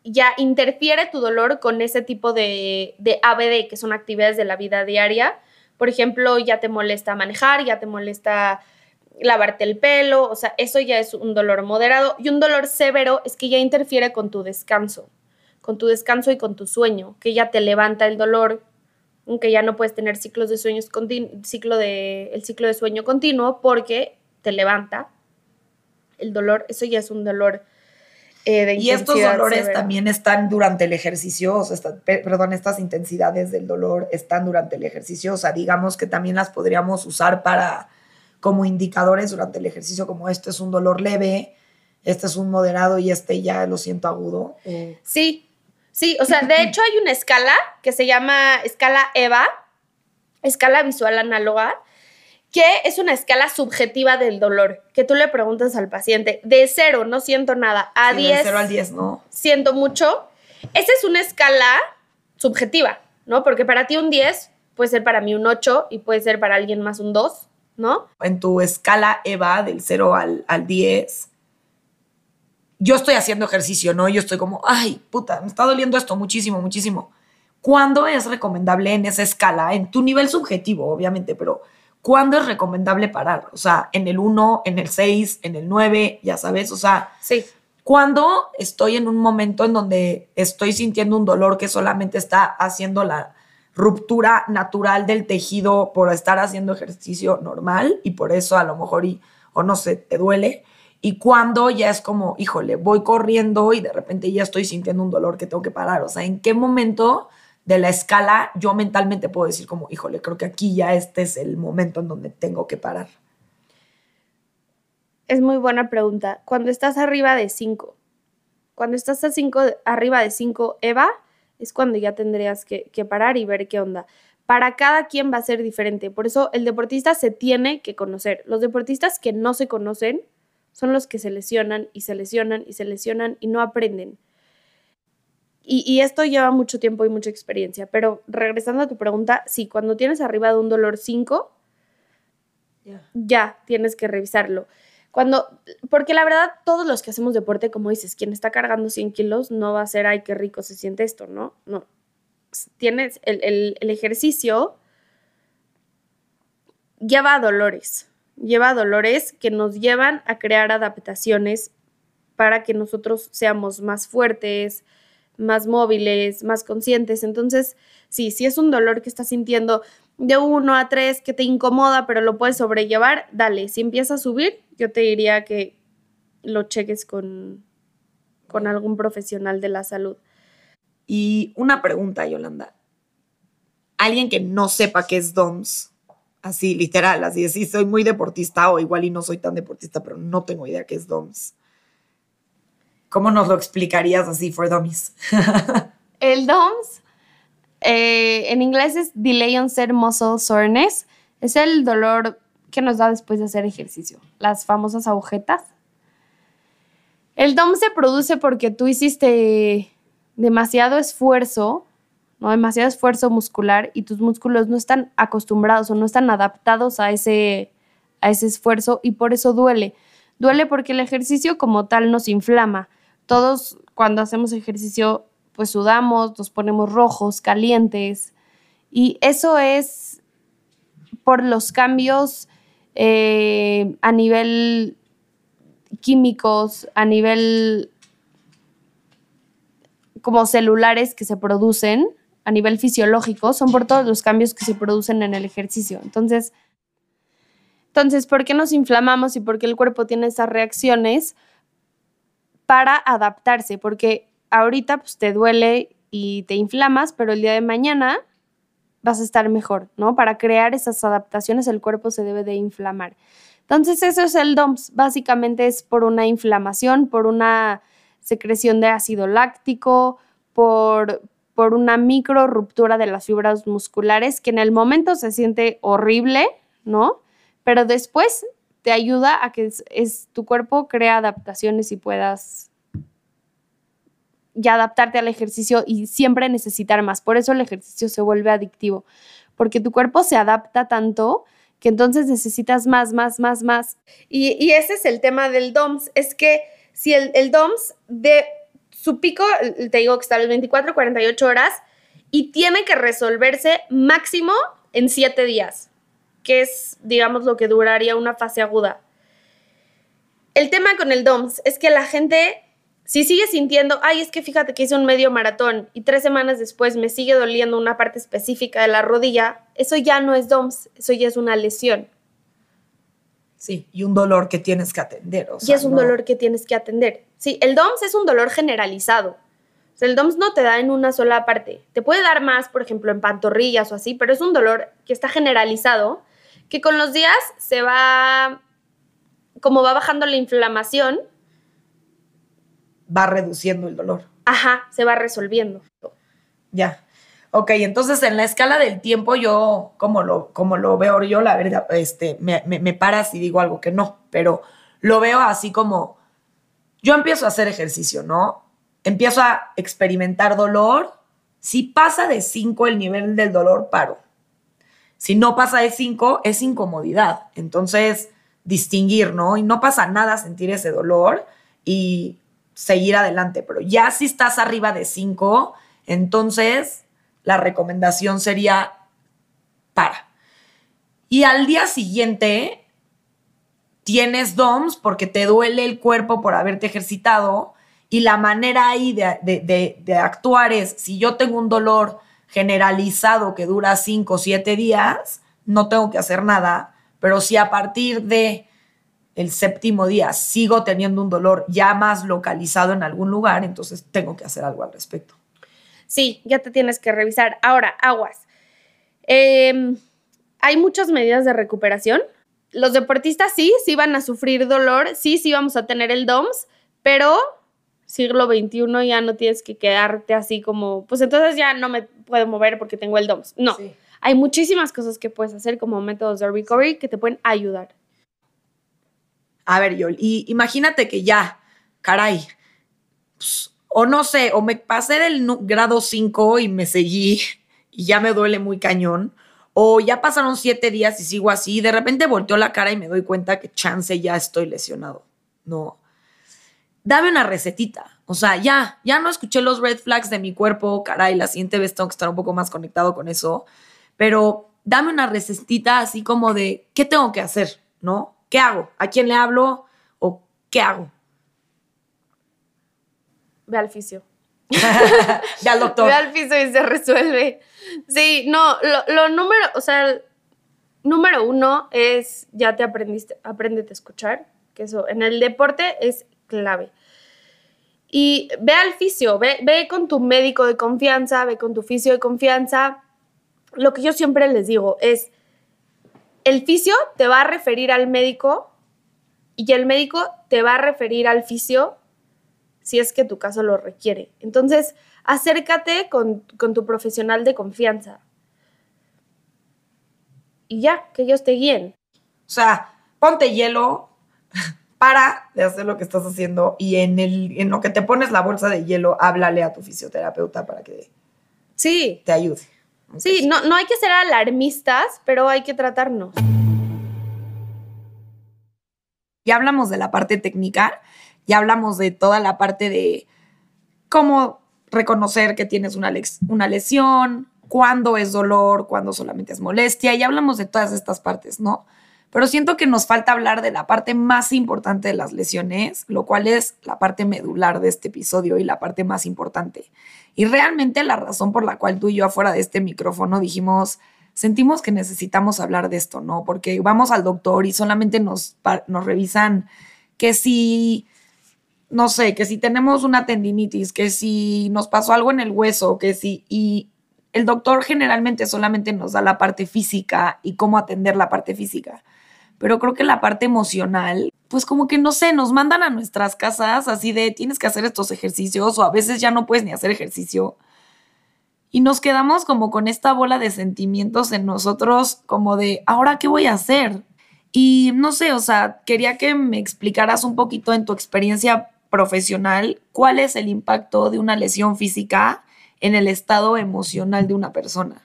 ya interfiere tu dolor con ese tipo de, de ABD, que son actividades de la vida diaria. Por ejemplo, ya te molesta manejar, ya te molesta lavarte el pelo, o sea, eso ya es un dolor moderado. Y un dolor severo es que ya interfiere con tu descanso, con tu descanso y con tu sueño, que ya te levanta el dolor, que ya no puedes tener ciclos de sueños ciclo de, el ciclo de sueño continuo porque te levanta el dolor, eso ya es un dolor eh, de Y estos dolores también están durante el ejercicio, o sea, perdón, estas intensidades del dolor están durante el ejercicio, o sea, digamos que también las podríamos usar para como indicadores durante el ejercicio, como este es un dolor leve, este es un moderado y este ya lo siento agudo. Sí, sí, o sea, de hecho hay una escala que se llama escala EVA, escala visual análoga, que es una escala subjetiva del dolor, que tú le preguntas al paciente, de cero, no siento nada, a 10. de cero al 10, no. Siento mucho. Esa es una escala subjetiva, ¿no? Porque para ti un 10 puede ser para mí un 8 y puede ser para alguien más un 2, ¿no? En tu escala EVA del 0 al, al 10, yo estoy haciendo ejercicio, ¿no? Yo estoy como, ay, puta, me está doliendo esto muchísimo, muchísimo. ¿Cuándo es recomendable en esa escala? En tu nivel subjetivo, obviamente, pero ¿cuándo es recomendable parar? O sea, en el 1, en el 6, en el 9, ya sabes, o sea, sí. ¿cuándo estoy en un momento en donde estoy sintiendo un dolor que solamente está haciendo la ruptura natural del tejido por estar haciendo ejercicio normal y por eso a lo mejor, y, o no sé, te duele? Y cuando ya es como, híjole, voy corriendo y de repente ya estoy sintiendo un dolor que tengo que parar. O sea, ¿en qué momento de la escala, yo mentalmente puedo decir como, híjole, creo que aquí ya este es el momento en donde tengo que parar. Es muy buena pregunta. Cuando estás arriba de 5, cuando estás a cinco, arriba de 5 EVA, es cuando ya tendrías que, que parar y ver qué onda. Para cada quien va a ser diferente. Por eso el deportista se tiene que conocer. Los deportistas que no se conocen son los que se lesionan y se lesionan y se lesionan y no aprenden. Y, esto lleva mucho tiempo y mucha experiencia, pero regresando a tu pregunta, sí, cuando tienes arriba de un dolor 5, ya tienes que revisarlo. Cuando, porque la verdad, todos los que hacemos deporte, como dices, quien está cargando 100 kilos no va a ser, ay, qué rico se siente esto, ¿no? No. Tienes el, el ejercicio, lleva dolores, lleva dolores que nos llevan a crear adaptaciones para que nosotros seamos más fuertes, más móviles, más conscientes. Entonces, sí, si es un dolor que estás sintiendo de 1 a 3 que te incomoda, pero lo puedes sobrellevar, dale. Si empieza a subir, yo te diría que lo cheques con, con algún profesional de la salud. Y una pregunta, Yolanda. Alguien que no sepa qué es DOMS, así literal, así es, sí, soy muy deportista o igual y no soy tan deportista, pero no tengo idea qué es DOMS. ¿Cómo nos lo explicarías así for dummies? el DOMS, eh, en inglés es Delay Onset Muscle Soreness, es el dolor que nos da después de hacer ejercicio, las famosas agujetas. El DOMS se produce porque tú hiciste demasiado esfuerzo, ¿no? demasiado esfuerzo muscular y tus músculos no están acostumbrados o no están adaptados a ese, a ese esfuerzo y por eso duele. Duele porque el ejercicio como tal nos inflama todos cuando hacemos ejercicio, pues sudamos, nos ponemos rojos, calientes. Y eso es por los cambios eh, a nivel químicos, a nivel como celulares que se producen, a nivel fisiológico, son por todos los cambios que se producen en el ejercicio. Entonces, entonces, ¿por qué nos inflamamos y por qué el cuerpo tiene esas reacciones? Para adaptarse, porque ahorita pues te duele y te inflamas, pero el día de mañana vas a estar mejor, ¿no? Para crear esas adaptaciones el cuerpo se debe de inflamar. Entonces eso es el DOMS, básicamente es por una inflamación, por una secreción de ácido láctico, por, por una micro ruptura de las fibras musculares que en el momento se siente horrible, ¿no? Pero después te ayuda a que es, tu cuerpo crea adaptaciones y puedas ya adaptarte al ejercicio y siempre necesitar más. Por eso el ejercicio se vuelve adictivo, porque tu cuerpo se adapta tanto que entonces necesitas más, más, más, más. Y, ese es el tema del DOMS, es que si el, DOMS de su pico, te digo que está a las 24, 48 horas y tiene que resolverse máximo en 7 días, que es, digamos, lo que duraría una fase aguda. El tema con el DOMS es que la gente, si sigue sintiendo, ay, es que fíjate que hice un medio maratón y tres semanas después me sigue doliendo una parte específica de la rodilla, eso ya no es DOMS, eso ya es una lesión. Sí, y un dolor que tienes que atender. O y es un dolor que tienes que atender. Sí, el DOMS es un dolor generalizado. O sea, el DOMS no te da en una sola parte. Te puede dar más, por ejemplo, en pantorrillas o así, pero es un dolor que está generalizado, que con los días se va, como va bajando la inflamación. Va reduciendo el dolor. Ajá, se va resolviendo. Ya. Ok, entonces en la escala del tiempo yo, como lo, como lo veo yo, la verdad, este, me, me, paras y digo algo que no, pero lo veo así como, yo empiezo a hacer ejercicio, ¿no? Empiezo a experimentar dolor. Si pasa de 5 el nivel del dolor, paro. Si no pasa de 5, es incomodidad. Entonces, distinguir, ¿no? Y no pasa nada sentir ese dolor y seguir adelante. Pero ya si estás arriba de 5, entonces la recomendación sería para. Y al día siguiente tienes DOMS porque te duele el cuerpo por haberte ejercitado y la manera ahí de, actuar es, si yo tengo un dolor generalizado que dura 5 o 7 días, no tengo que hacer nada, pero si a partir de el séptimo día sigo teniendo un dolor ya más localizado en algún lugar, entonces tengo que hacer algo al respecto. Sí, ya te tienes que revisar. Ahora, aguas. Em, hay muchas medidas de recuperación. Los deportistas sí, sí van a sufrir dolor, sí, sí vamos a tener el DOMS, pero siglo XXI ya no tienes que quedarte así como, pues entonces ya no me puedo mover porque tengo el DOMS. No, hay muchísimas cosas que puedes hacer como métodos de recovery que te pueden ayudar. A ver, Yol, y imagínate que ya, caray, pues, o no sé, o me pasé del grado 5 y me seguí y ya me duele muy cañón, o ya pasaron siete días y sigo así, y de repente volteo la cara y me doy cuenta que chance ya estoy lesionado. No. Dame una recetita. O sea, ya, ya no escuché los red flags de mi cuerpo, caray, la siguiente vez tengo que estar un poco más conectado con eso, pero dame una recetita así como de, ¿qué tengo que hacer? ¿No? ¿Qué hago? ¿A quién le hablo? ¿O qué hago? ve al fisio. ve al doctor. Ve al fisio y se resuelve. Sí, no, lo, número, o sea, número uno es ya te aprendiste, apréndete a escuchar, que eso en el deporte es clave. Y ve al fisio, ve, ve con tu médico de confianza, ve con tu fisio de confianza. Lo que yo siempre les digo es, el fisio te va a referir al médico y el médico te va a referir al fisio si es que tu caso lo requiere. Entonces, acércate con, tu profesional de confianza. Y ya, que ellos te guíen. O sea, ponte hielo, para de hacer lo que estás haciendo y en, el, en lo que te pones la bolsa de hielo, háblale a tu fisioterapeuta para que sí. te ayude. Sí, no, no hay que ser alarmistas, pero hay que tratarnos. Ya hablamos de la parte técnica, ya hablamos de toda la parte de cómo reconocer que tienes una, una lesión, cuándo es dolor, cuándo solamente es molestia, ya hablamos de todas estas partes, ¿no? Pero siento que nos falta hablar de la parte más importante de las lesiones, lo cual es la parte medular de este episodio y la parte más importante. Y realmente la razón por la cual tú y yo afuera de este micrófono dijimos, sentimos que necesitamos hablar de esto, ¿no? Porque vamos al doctor y solamente nos, revisan que si no sé, que si tenemos una tendinitis, que si nos pasó algo en el hueso, que si, y el doctor generalmente solamente nos da la parte física y cómo atender la parte física. Pero creo que la parte emocional, pues como que no sé, nos mandan a nuestras casas así de tienes que hacer estos ejercicios o a veces ya no puedes ni hacer ejercicio. Y nos quedamos como con esta bola de sentimientos en nosotros, como de, ¿ahora qué voy a hacer? Y no sé, o sea, quería que me explicaras un poquito en tu experiencia profesional, ¿cuál es el impacto de una lesión física en el estado emocional de una persona?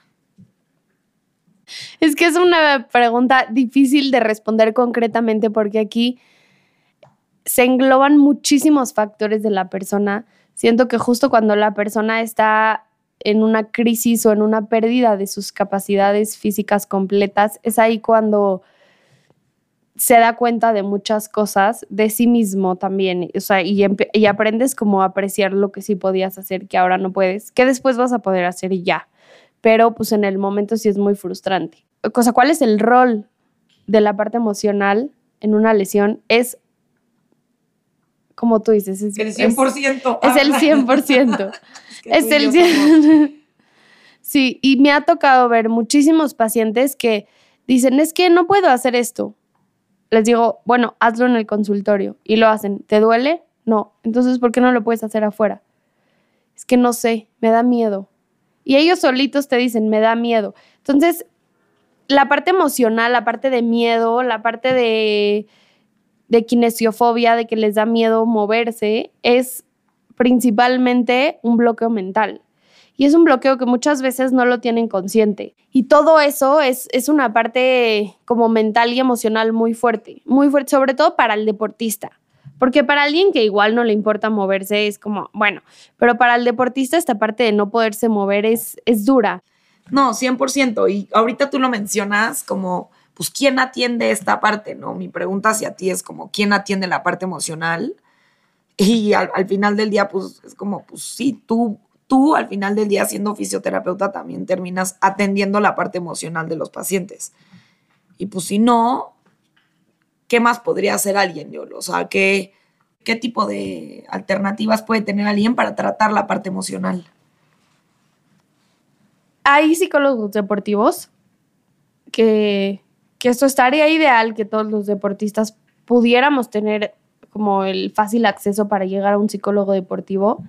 Es que es una pregunta difícil de responder concretamente porque aquí se engloban muchísimos factores de la persona, Siento que justo cuando la persona está en una crisis o en una pérdida de sus capacidades físicas completas, es ahí cuando se da cuenta de muchas cosas, de sí mismo también, o sea, y, y, aprendes como a apreciar lo que sí podías hacer, que ahora no puedes, que después vas a poder hacer y ya. Pero pues en el momento sí es muy frustrante. Cosa, ¿cuál es el rol de la parte emocional en una lesión? Es, como tú dices, es el 100%. Es, es el 100%. es, el 100%. Sí, y me ha tocado ver muchísimos pacientes que dicen, es que no puedo hacer esto les digo, bueno, hazlo en el consultorio y lo hacen. ¿Te duele? No. Entonces, ¿por qué no lo puedes hacer afuera? Es que no sé, me da miedo. Y ellos solitos te dicen, me da miedo. Entonces, la parte emocional, la parte de miedo, la parte de, de kinesiofobia, de que les da miedo moverse, es principalmente un bloqueo mental. Y es un bloqueo que muchas veces no lo tienen consciente. Y todo eso es, es una parte como mental y emocional muy fuerte, muy fuerte, sobre todo para el deportista. Porque para alguien que igual no le importa moverse es como, bueno, pero para el deportista esta parte de no poderse mover es, es dura. No, 100%. Y ahorita tú lo mencionas como, pues, ¿quién atiende esta parte? ¿No? Mi pregunta hacia ti es como, ¿quién atiende la parte emocional? Y al, al final del día, pues, es como, pues sí, tú tú al final del día siendo fisioterapeuta también terminas atendiendo la parte emocional de los pacientes. Y pues si no, ¿qué más podría hacer alguien, yo? O sea, ¿qué, ¿qué tipo de alternativas puede tener alguien para tratar la parte emocional? Hay psicólogos deportivos que, que esto estaría ideal que todos los deportistas pudiéramos tener como el fácil acceso para llegar a un psicólogo deportivo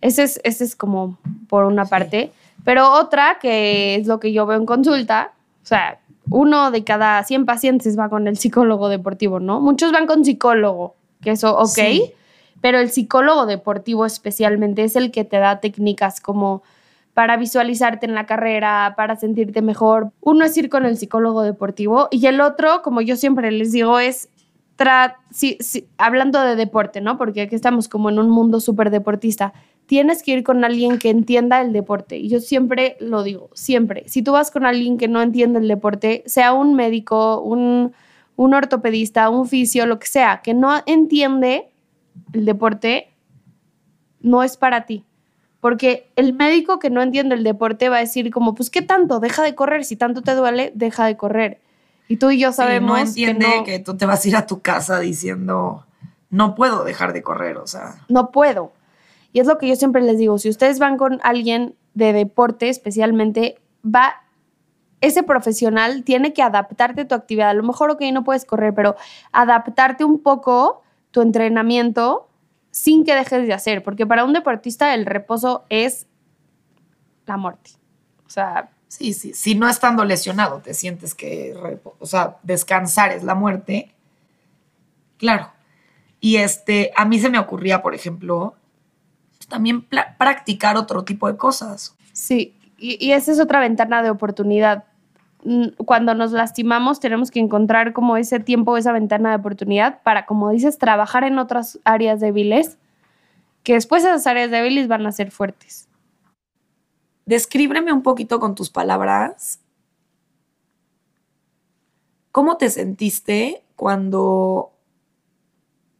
ese es, ese es como por una parte. Pero otra, que es lo que yo veo en consulta, o sea, uno de cada 100 pacientes va con el psicólogo deportivo, ¿no? Muchos van con psicólogo, que eso, ok, pero el psicólogo deportivo especialmente es el que te da técnicas como para visualizarte en la carrera, para sentirte mejor. Uno es ir con el psicólogo deportivo y el otro, como yo siempre les digo, es sí, hablando de deporte, ¿no? Porque aquí estamos como en un mundo súper deportista tienes que ir con alguien que entienda el deporte. Y yo siempre lo digo, siempre. Si tú vas con alguien que no entiende el deporte, sea un médico, un, un ortopedista, un fisio, lo que sea, que no entiende el deporte, no es para ti. Porque el médico que no entiende el deporte va a decir como, pues, ¿qué tanto? Deja de correr. Si tanto te duele, deja de correr. Y tú y yo sabemos no entiende que, que tú te vas a ir a tu casa diciendo, no puedo dejar de correr, o sea. No puedo. Y es lo que yo siempre les digo, si ustedes van con alguien de deporte especialmente, va, ese profesional tiene que adaptarte tu actividad. A lo mejor, ok, no puedes correr, pero adaptarte un poco tu entrenamiento sin que dejes de hacer, porque para un deportista el reposo es la muerte. O sea... Sí, sí, si no estando lesionado te sientes que, o sea, descansar es la muerte, claro. Y este, a mí se me ocurría, por ejemplo, también practicar otro tipo de cosas. Sí, y, esa es otra ventana de oportunidad. Mm, cuando nos lastimamos tenemos que encontrar como ese tiempo, esa ventana de oportunidad para, como dices, trabajar en otras áreas débiles, que después esas áreas débiles van a ser fuertes. Descríbreme un poquito con tus palabras. ¿Cómo te sentiste cuando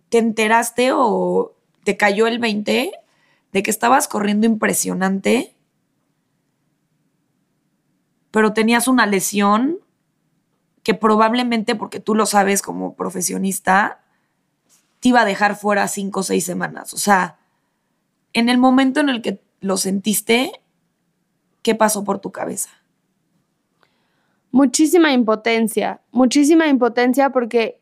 te enteraste o te cayó el 20 de que estabas corriendo impresionante, pero tenías una lesión que probablemente, porque tú lo sabes como profesionista, te iba a dejar fuera cinco o seis semanas. O sea, en el momento en el que lo sentiste, ¿qué pasó por tu cabeza? Muchísima impotencia, muchísima impotencia porque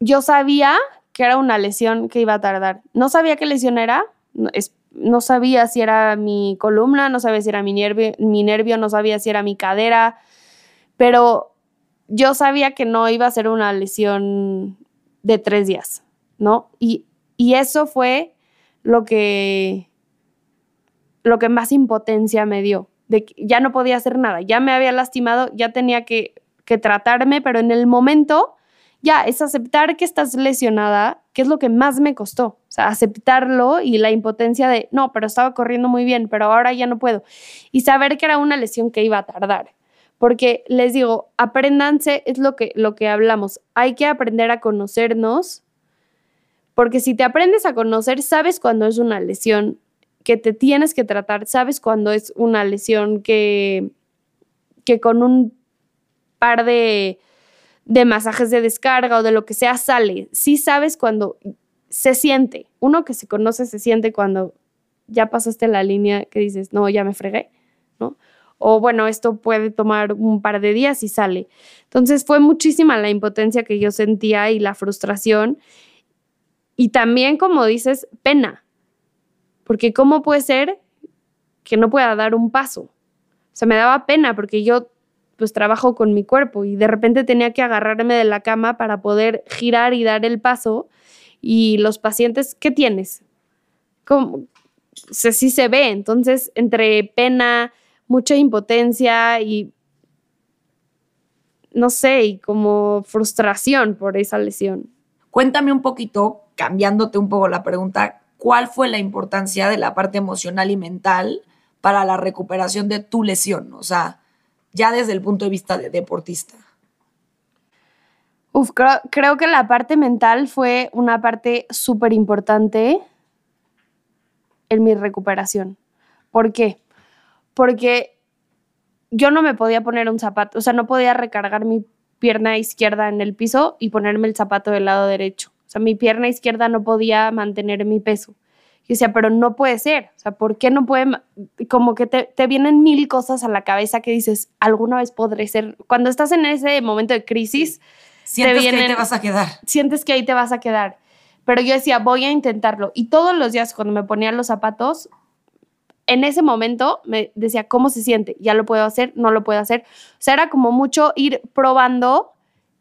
yo sabía que era una lesión que iba a tardar. No sabía qué lesión era, no, sabía si era mi columna, no sabía si era mi nervio, mi nervio, no sabía si era mi cadera, pero yo sabía que no iba a ser una lesión de tres días, ¿no? Y, y eso fue lo que, lo que más impotencia me dio, de que ya no podía hacer nada, ya me había lastimado, ya tenía que, que tratarme, pero en el momento ya es aceptar que estás lesionada, que es lo que más me costó. O sea, aceptarlo y la impotencia de, no, pero estaba corriendo muy bien, pero ahora ya no puedo. Y saber que era una lesión que iba a tardar. Porque les digo, apréndanse, es lo que, lo que hablamos. Hay que aprender a conocernos, porque si te aprendes a conocer, sabes cuando es una lesión que te tienes que tratar, sabes cuando es una lesión que, que con un par de, de masajes de descarga o de lo que sea sale. Sí sabes cuando se siente. Uno que se conoce se siente cuando ya pasaste la línea que dices, no, ya me fregué, ¿no? O bueno, esto puede tomar un par de días y sale. Entonces fue muchísima la impotencia que yo sentía y la frustración. Y también, como dices, pena. Porque ¿cómo puede ser que no pueda dar un paso? O sea, me daba pena porque yo pues trabajo con mi cuerpo y de repente tenía que agarrarme de la cama para poder girar y dar el paso y los pacientes, ¿qué tienes? ¿Cómo? sí se ve, entonces entre pena, mucha impotencia y no sé, y como frustración por esa lesión. Cuéntame un poquito, cambiándote un poco la pregunta, ¿cuál fue la importancia de la parte emocional y mental para la recuperación de tu lesión? O sea, ya desde el punto de vista de deportista. Uf, creo, que la parte mental fue una parte súper importante en mi recuperación. ¿Por qué? Porque yo no me podía poner un zapato, o sea, no podía recargar mi pierna izquierda en el piso y ponerme el zapato del lado derecho. O sea, mi pierna izquierda no podía mantener mi peso. Yo decía, pero no puede ser. O sea, ¿por qué no puede? Como que te, te, vienen mil cosas a la cabeza que dices, alguna vez podré ser. Cuando estás en ese momento de crisis, Sientes que ahí te vas a quedar. Sientes que ahí te vas a quedar. Pero yo decía, voy a intentarlo. Y todos los días cuando me ponía los zapatos, en ese momento me decía, ¿cómo se siente? ¿Ya lo puedo hacer? ¿No lo puedo hacer? O sea, era como mucho ir probando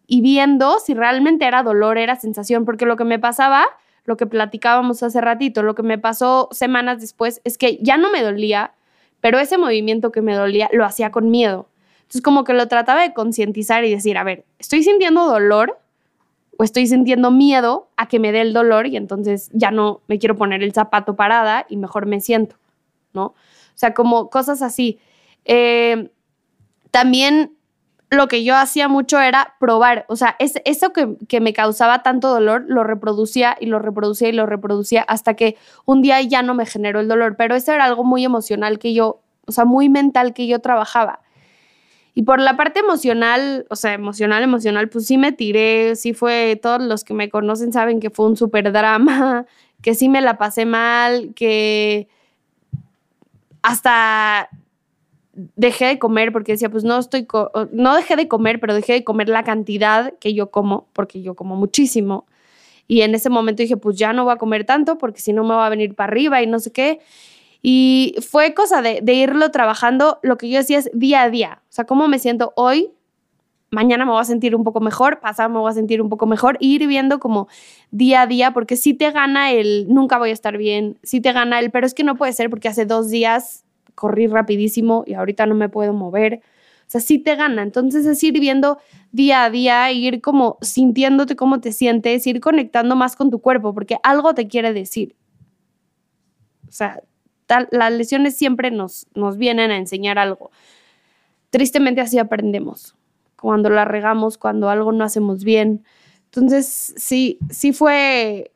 y viendo si realmente era dolor, era sensación, porque lo que me pasaba, lo que platicábamos hace ratito, lo que me pasó semanas después, es que ya no me dolía, pero ese movimiento que me dolía lo hacía con miedo. Entonces como que lo trataba de concientizar y decir, a ver, estoy sintiendo dolor o estoy sintiendo miedo a que me dé el dolor y entonces ya no me quiero poner el zapato parada y mejor me siento, ¿no? O sea, como cosas así. Eh, también lo que yo hacía mucho era probar, o sea, es, eso que, que, me causaba tanto dolor, lo reproducía y lo reproducía y lo reproducía hasta que un día ya no me generó el dolor, pero eso era algo muy emocional que yo, o sea, muy mental que yo trabajaba. Y por la parte emocional, o sea, emocional, emocional, pues sí me tiré, sí fue, todos los que me conocen saben que fue un súper drama, que sí me la pasé mal, que hasta dejé de comer porque decía, pues no estoy, no dejé de comer, pero dejé de comer la cantidad que yo como, porque yo como muchísimo. Y en ese momento dije, pues ya no voy a comer tanto porque si no me va a venir para arriba y no sé qué. Y fue cosa de, irlo trabajando, lo que yo decía es día a día, o sea, cómo me siento hoy, mañana me voy a sentir un poco mejor, pasado me voy a sentir un poco mejor, ir viendo como día a día, porque si te gana el nunca voy a estar bien, si te gana el, pero es que no puede ser porque hace dos días corrí rapidísimo y ahorita no me puedo mover. O sea, sí te gana. Entonces es ir viendo día a día, ir como sintiéndote cómo te sientes, ir conectando más con tu cuerpo, porque algo te quiere decir. O sea, las lesiones siempre nos, nos vienen a enseñar algo. Tristemente así aprendemos, cuando la regamos, cuando algo no hacemos bien. Entonces, sí, sí fue,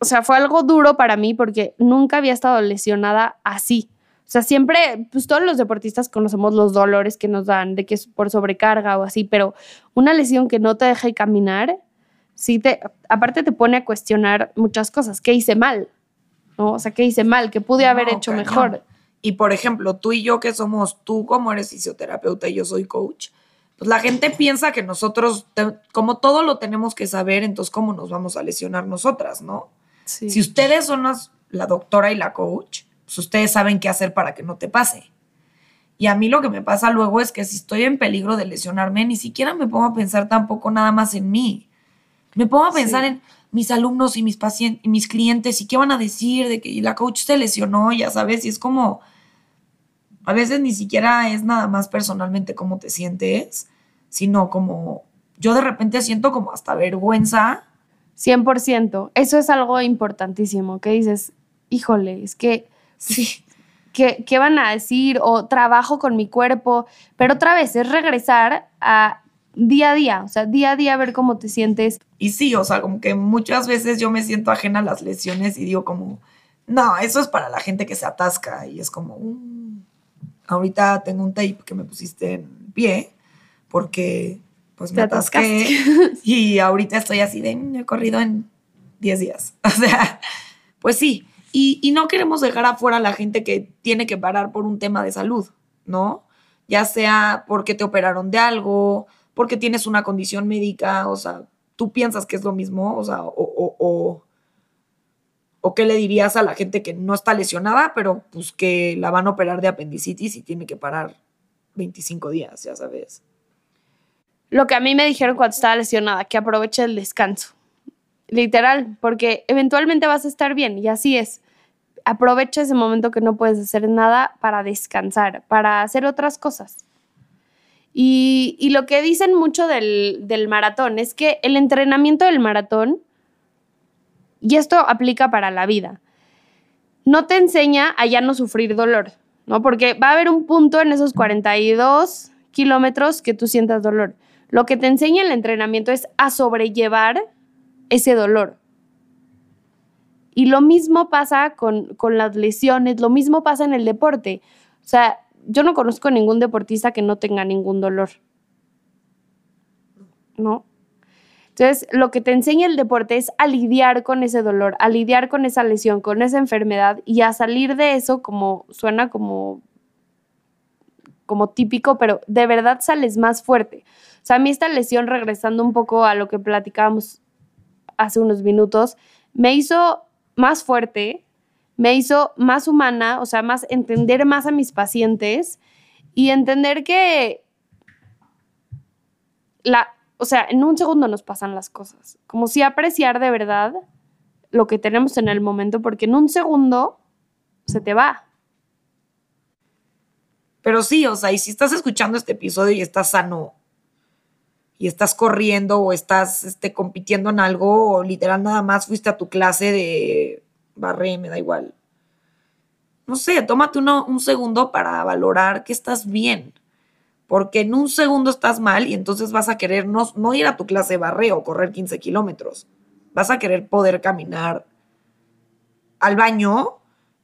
o sea, fue algo duro para mí porque nunca había estado lesionada así. O sea, siempre, pues todos los deportistas conocemos los dolores que nos dan, de que es por sobrecarga o así, pero una lesión que no te deja caminar, sí te, aparte te pone a cuestionar muchas cosas. ¿Qué hice mal? ¿No? O sea, ¿qué hice mal? ¿Qué pude haber hecho mejor? Y por ejemplo, tú y yo que somos, tú como eres fisioterapeuta y yo soy coach, pues la gente piensa que nosotros, como todo lo tenemos que saber, entonces cómo nos vamos a lesionar nosotras, ¿no? Si ustedes son la doctora y la coach, pues ustedes saben qué hacer para que no te pase. Y a mí lo que me pasa luego es que si estoy en peligro de lesionarme, ni siquiera me pongo a pensar tampoco nada más en mí. Me pongo a pensar en, mis alumnos y mis pacientes y mis clientes y qué van a decir de que la coach se lesionó, ya sabes, y es como a veces ni siquiera es nada más personalmente cómo te sientes, sino como yo de repente siento como hasta vergüenza 100%. Eso es algo importantísimo, que dices, híjole, es que sí. ¿Qué, ¿Qué van a decir? O trabajo con mi cuerpo. Pero otra vez es regresar a día a día, o sea, día a día ver cómo te sientes. Y sí, o sea, como que muchas veces yo me siento ajena a las lesiones y digo como, no, eso es para la gente que se atasca y es como, mm, ahorita tengo un tape que me pusiste en pie porque pues me atasqué y ahorita estoy así de, mm, he corrido en 10 días. O sea, pues sí, y, no queremos dejar afuera a la gente que tiene que parar por un tema de salud, ¿no? Ya sea porque te operaron de algo, porque tienes una condición médica, o sea, tú piensas que es lo mismo, o sea, o, o, o, qué le dirías a la gente que no está lesionada, pero pues que la van a operar de apendicitis y tiene que parar 25 días, ya sabes. Lo que a mí me dijeron cuando estaba lesionada, que aproveche el descanso. Literal, porque eventualmente vas a estar bien y así es. Aprovecha ese momento que no puedes hacer nada para descansar, para hacer otras cosas. Y, lo que dicen mucho del, del, maratón es que el entrenamiento del maratón, y esto aplica para la vida, no te enseña a ya no sufrir dolor, ¿no? Porque va a haber un punto en esos 42 kilómetros que tú sientas dolor. Lo que te enseña el entrenamiento es a sobrellevar ese dolor. Y lo mismo pasa con, las lesiones, lo mismo pasa en el deporte. O sea, yo no conozco ningún deportista que no tenga ningún dolor. ¿No? Entonces, lo que te enseña el deporte es a lidiar con ese dolor, a lidiar con esa lesión, con esa enfermedad y a salir de eso como suena como como típico, pero de verdad sales más fuerte. O sea, a mí esta lesión, regresando un poco a lo que platicábamos hace unos minutos, me hizo más fuerte, me hizo más humana, o sea, más entender más a mis pacientes y entender que la, o sea, en un segundo nos pasan las cosas, como si apreciar de verdad lo que tenemos en el momento, porque en un segundo se te va. Pero sí, o sea, y si estás escuchando este episodio y estás sano y estás corriendo o estás este, compitiendo en algo o literal nada más fuiste a tu clase de barré, me da igual. No sé, tómate uno, un segundo para valorar que estás bien. Porque en un segundo estás mal y entonces vas a querer no, no ir a tu clase de barré o correr 15 kilómetros. Vas a querer poder caminar al baño,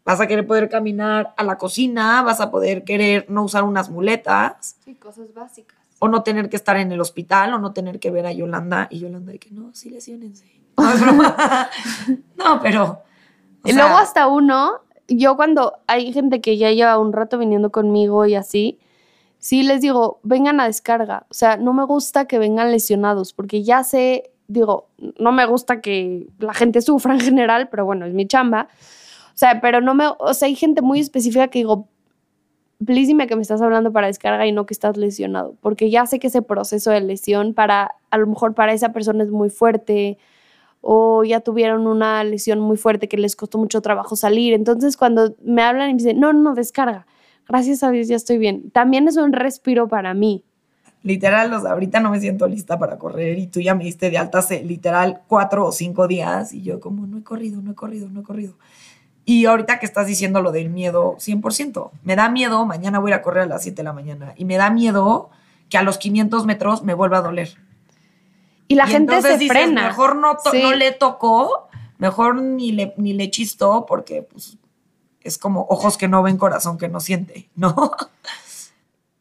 vas a querer poder caminar a la cocina, vas a poder querer no usar unas muletas. Sí, cosas básicas o no tener que estar en el hospital, o no tener que ver a Yolanda, y Yolanda de que no, sí lesionense. No, pero... Luego hasta uno, yo cuando hay gente que ya lleva un rato viniendo conmigo y así, sí les digo, vengan a descarga. O sea, no me gusta que vengan lesionados, porque ya sé, digo, no me gusta que la gente sufra en general, pero bueno, es mi chamba. O sea, pero no me, o sea, hay gente muy específica que digo, please dime que me estás hablando para descarga y no que estás lesionado, porque ya sé que ese proceso de lesión para, a lo mejor para esa persona es muy fuerte o ya tuvieron una lesión muy fuerte que les costó mucho trabajo salir. Entonces cuando me hablan y me dicen, no, no, descarga, gracias a Dios ya estoy bien, también es un respiro para mí. Literal, ahorita no me siento lista para correr y tú ya me diste de alta hace literal cuatro o cinco días y yo como no he corrido, no he corrido, no he corrido. Y ahorita que estás diciendo lo del miedo, 100%. Me da miedo, mañana voy a correr a las 7 de la mañana. Y me da miedo que a los 500 metros me vuelva a doler. Y la gente se frena. Mejor no, no le tocó, mejor ni le, ni le chistó, porque pues, es como ojos que no ven, corazón que no siente, ¿no?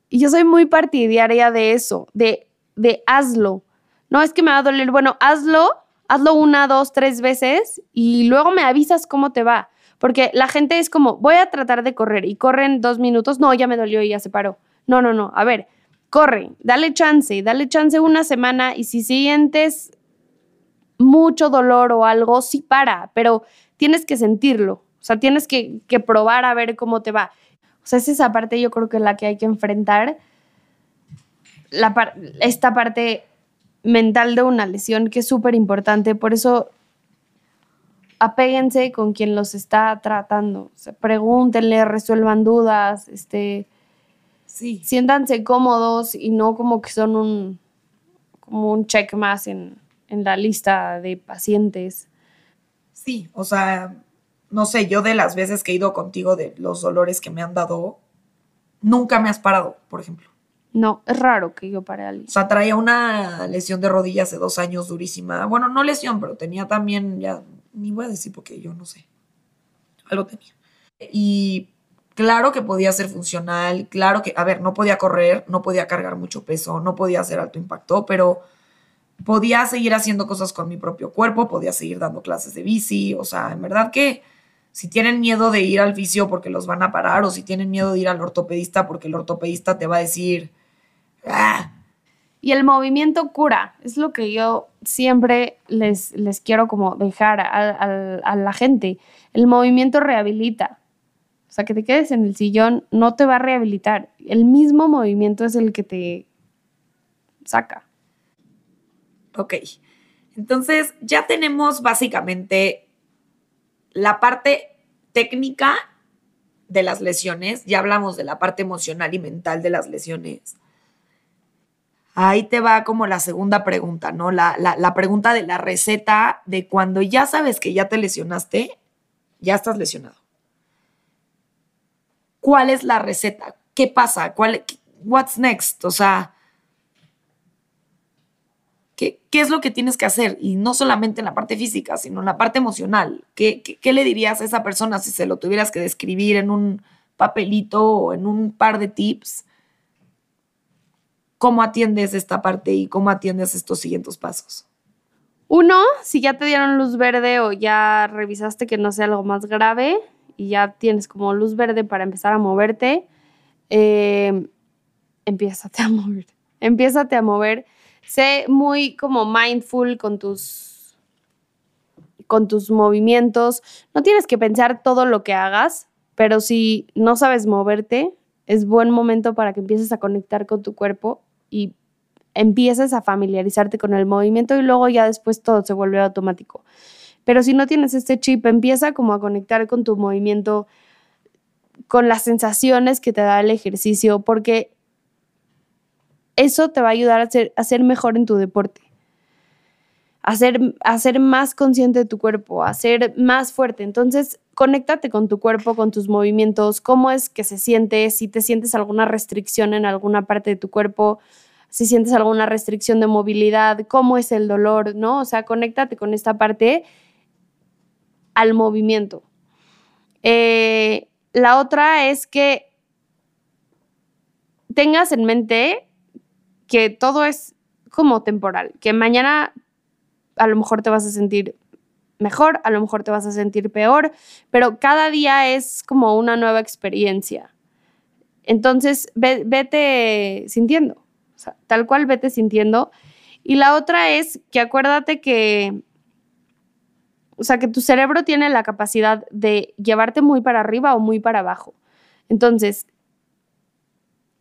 Y yo soy muy partidaria de eso, de, de hazlo. No es que me va a doler, bueno, hazlo, hazlo una, dos, tres veces y luego me avisas cómo te va. Porque la gente es como, voy a tratar de correr y corren dos minutos, no, ya me dolió y ya se paró. No, no, no, a ver, corre, dale chance, dale chance una semana y si sientes mucho dolor o algo, sí para, pero tienes que sentirlo, o sea, tienes que, probar a ver cómo te va. O sea, es esa parte yo creo que es la que hay que enfrentar, la esta parte mental de una lesión que es súper importante, por eso apéguense con quien los está tratando. pregúntenle, resuelvan dudas, este, sí. siéntanse cómodos y no como que son un, como un check más en, en la lista de pacientes. Sí, o sea, no sé, yo de las veces que he ido contigo de los dolores que me han dado, nunca me has parado, por ejemplo. No, es raro que yo pare a alguien. O sea, traía una lesión de rodilla hace dos años durísima. Bueno, no lesión, pero tenía también, ya, ni voy a decir porque yo no sé. Algo tenía. Y claro que podía ser funcional, claro que, a ver, no podía correr, no podía cargar mucho peso, no podía hacer alto impacto, pero podía seguir haciendo cosas con mi propio cuerpo, podía seguir dando clases de bici, o sea, en verdad que si tienen miedo de ir al fisio porque los van a parar o si tienen miedo de ir al ortopedista porque el ortopedista te va a decir, ah". Y el movimiento cura, es lo que yo siempre les, les quiero como dejar a, a la gente. El movimiento rehabilita. Sea, que te quedes en el sillón no te va a rehabilitar. El mismo movimiento es el que te saca. Ok, entonces ya tenemos básicamente la parte técnica de las lesiones, ya hablamos de la parte emocional y mental de las lesiones. Ahí te va como la segunda pregunta, ¿no? La, la, pregunta de la receta de cuando ya sabes que ya te lesionaste, ya estás lesionado. ¿Cuál es la receta? ¿Qué pasa? ¿Cuál, what's next? O sea, ¿Qué, es lo que tienes que hacer? Y no solamente en la parte física, sino en la parte emocional. ¿Qué, qué, le dirías a esa persona si se lo tuvieras que describir en un papelito o en un par de tips? ¿Cómo atiendes esta parte y cómo atiendes estos siguientes pasos? Uno, si ya te dieron luz verde o ya revisaste que no sea algo más grave y ya tienes como luz verde para empezar a moverte, eh, empiézate a mover. Empiézate a mover sé muy como mindful con tus con tus movimientos. No tienes que pensar todo lo que hagas, pero si no sabes moverte, es buen momento para que empieces a conectar con tu cuerpo y empieces a familiarizarte con el movimiento y luego ya después todo se vuelve automático. Pero si no tienes este chip, empieza como a conectar con tu movimiento, con las sensaciones que te da el ejercicio, porque eso te va a ayudar a ser, mejor en tu deporte. A ser, a ser más consciente de tu cuerpo, a ser más fuerte. Entonces, conéctate con tu cuerpo, con tus movimientos, cómo es que se siente, si te sientes alguna restricción en alguna parte de tu cuerpo, si sientes alguna restricción de movilidad, cómo es el dolor, ¿no? O sea, conéctate con esta parte al movimiento. Eh, la otra es que tengas en mente que todo es como temporal, que mañana a lo mejor te vas a sentir mejor, a lo mejor te vas a sentir peor, pero cada día es como una nueva experiencia. Entonces, vete sintiendo, tal cual vete sintiendo. Y la otra es que acuérdate que, o sea, que tu cerebro tiene la capacidad de llevarte muy para arriba o muy para abajo. Entonces,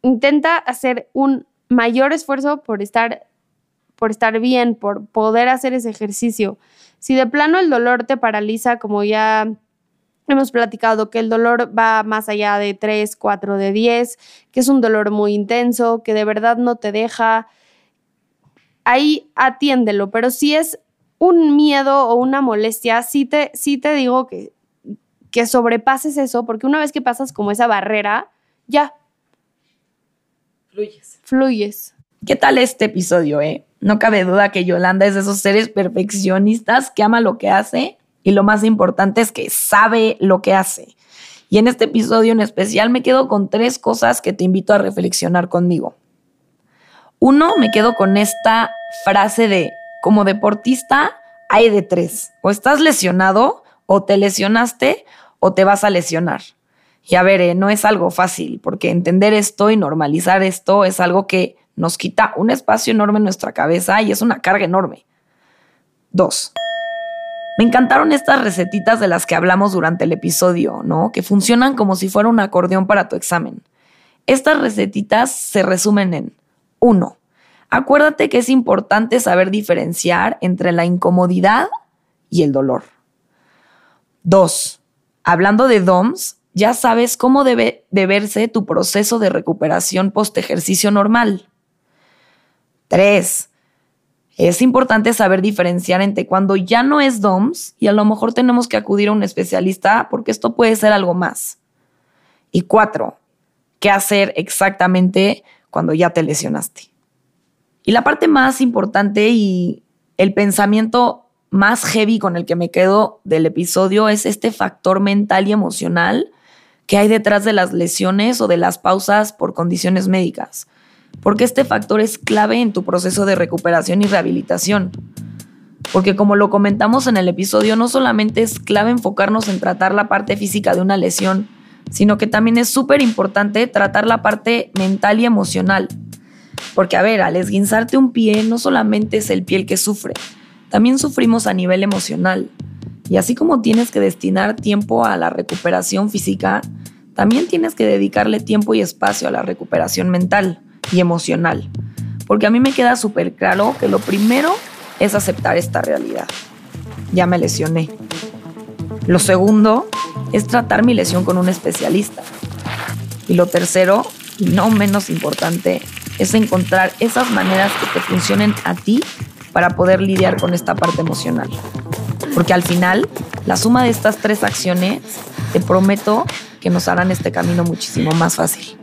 intenta hacer un mayor esfuerzo por estar, por estar bien, por poder hacer ese ejercicio. Si de plano el dolor te paraliza, como ya hemos platicado, que el dolor va más allá de 3, 4, de 10, que es un dolor muy intenso, que de verdad no te deja, ahí atiéndelo, pero si es un miedo o una molestia, sí te, sí te digo que, que sobrepases eso, porque una vez que pasas como esa barrera, ya. Fluyes fluyes. ¿Qué tal este episodio, eh? No cabe duda que Yolanda es de esos seres perfeccionistas que ama lo que hace y lo más importante es que sabe lo que hace. Y en este episodio en especial me quedo con tres cosas que te invito a reflexionar conmigo. Uno, me quedo con esta frase de, como deportista, hay de tres. O estás lesionado, o te lesionaste, o te vas a lesionar. Y a ver, eh, no es algo fácil, porque entender esto y normalizar esto es algo que nos quita un espacio enorme en nuestra cabeza y es una carga enorme. Dos, me encantaron estas recetitas de las que hablamos durante el episodio, ¿no? Que funcionan como si fuera un acordeón para tu examen. Estas recetitas se resumen en uno, Acuérdate que es importante saber diferenciar entre la incomodidad y el dolor. Dos, Hablando de DOMS, ya sabes cómo debe de verse tu proceso de recuperación post ejercicio normal. 3. Es importante saber diferenciar entre cuando ya no es DOMS y a lo mejor tenemos que acudir a un especialista porque esto puede ser algo más. Y cuatro, qué hacer exactamente cuando ya te lesionaste. Y la parte más importante y el pensamiento más heavy con el que me quedo del episodio es este factor mental y emocional que hay detrás de las lesiones o de las pausas por condiciones médicas, porque este factor es clave en tu proceso de recuperación y rehabilitación. Porque como lo comentamos en el episodio, no solamente es clave enfocarnos en tratar la parte física de una lesión, sino que también es súper importante tratar la parte mental y emocional. Porque, a ver, al esguinzarte un pie, no solamente es el pie el que sufre, también sufrimos a nivel emocional. Y así como tienes que destinar tiempo a la recuperación física, también tienes que dedicarle tiempo y espacio a la recuperación mental y emocional. Porque a mí me queda súper claro que lo primero es aceptar esta realidad. Ya me lesioné. Lo segundo es tratar mi lesión con un especialista. Y lo tercero, y no menos importante, es encontrar esas maneras que te funcionen a ti para poder lidiar con esta parte emocional. Porque al final, la suma de estas tres acciones, te prometo que nos harán este camino muchísimo más fácil.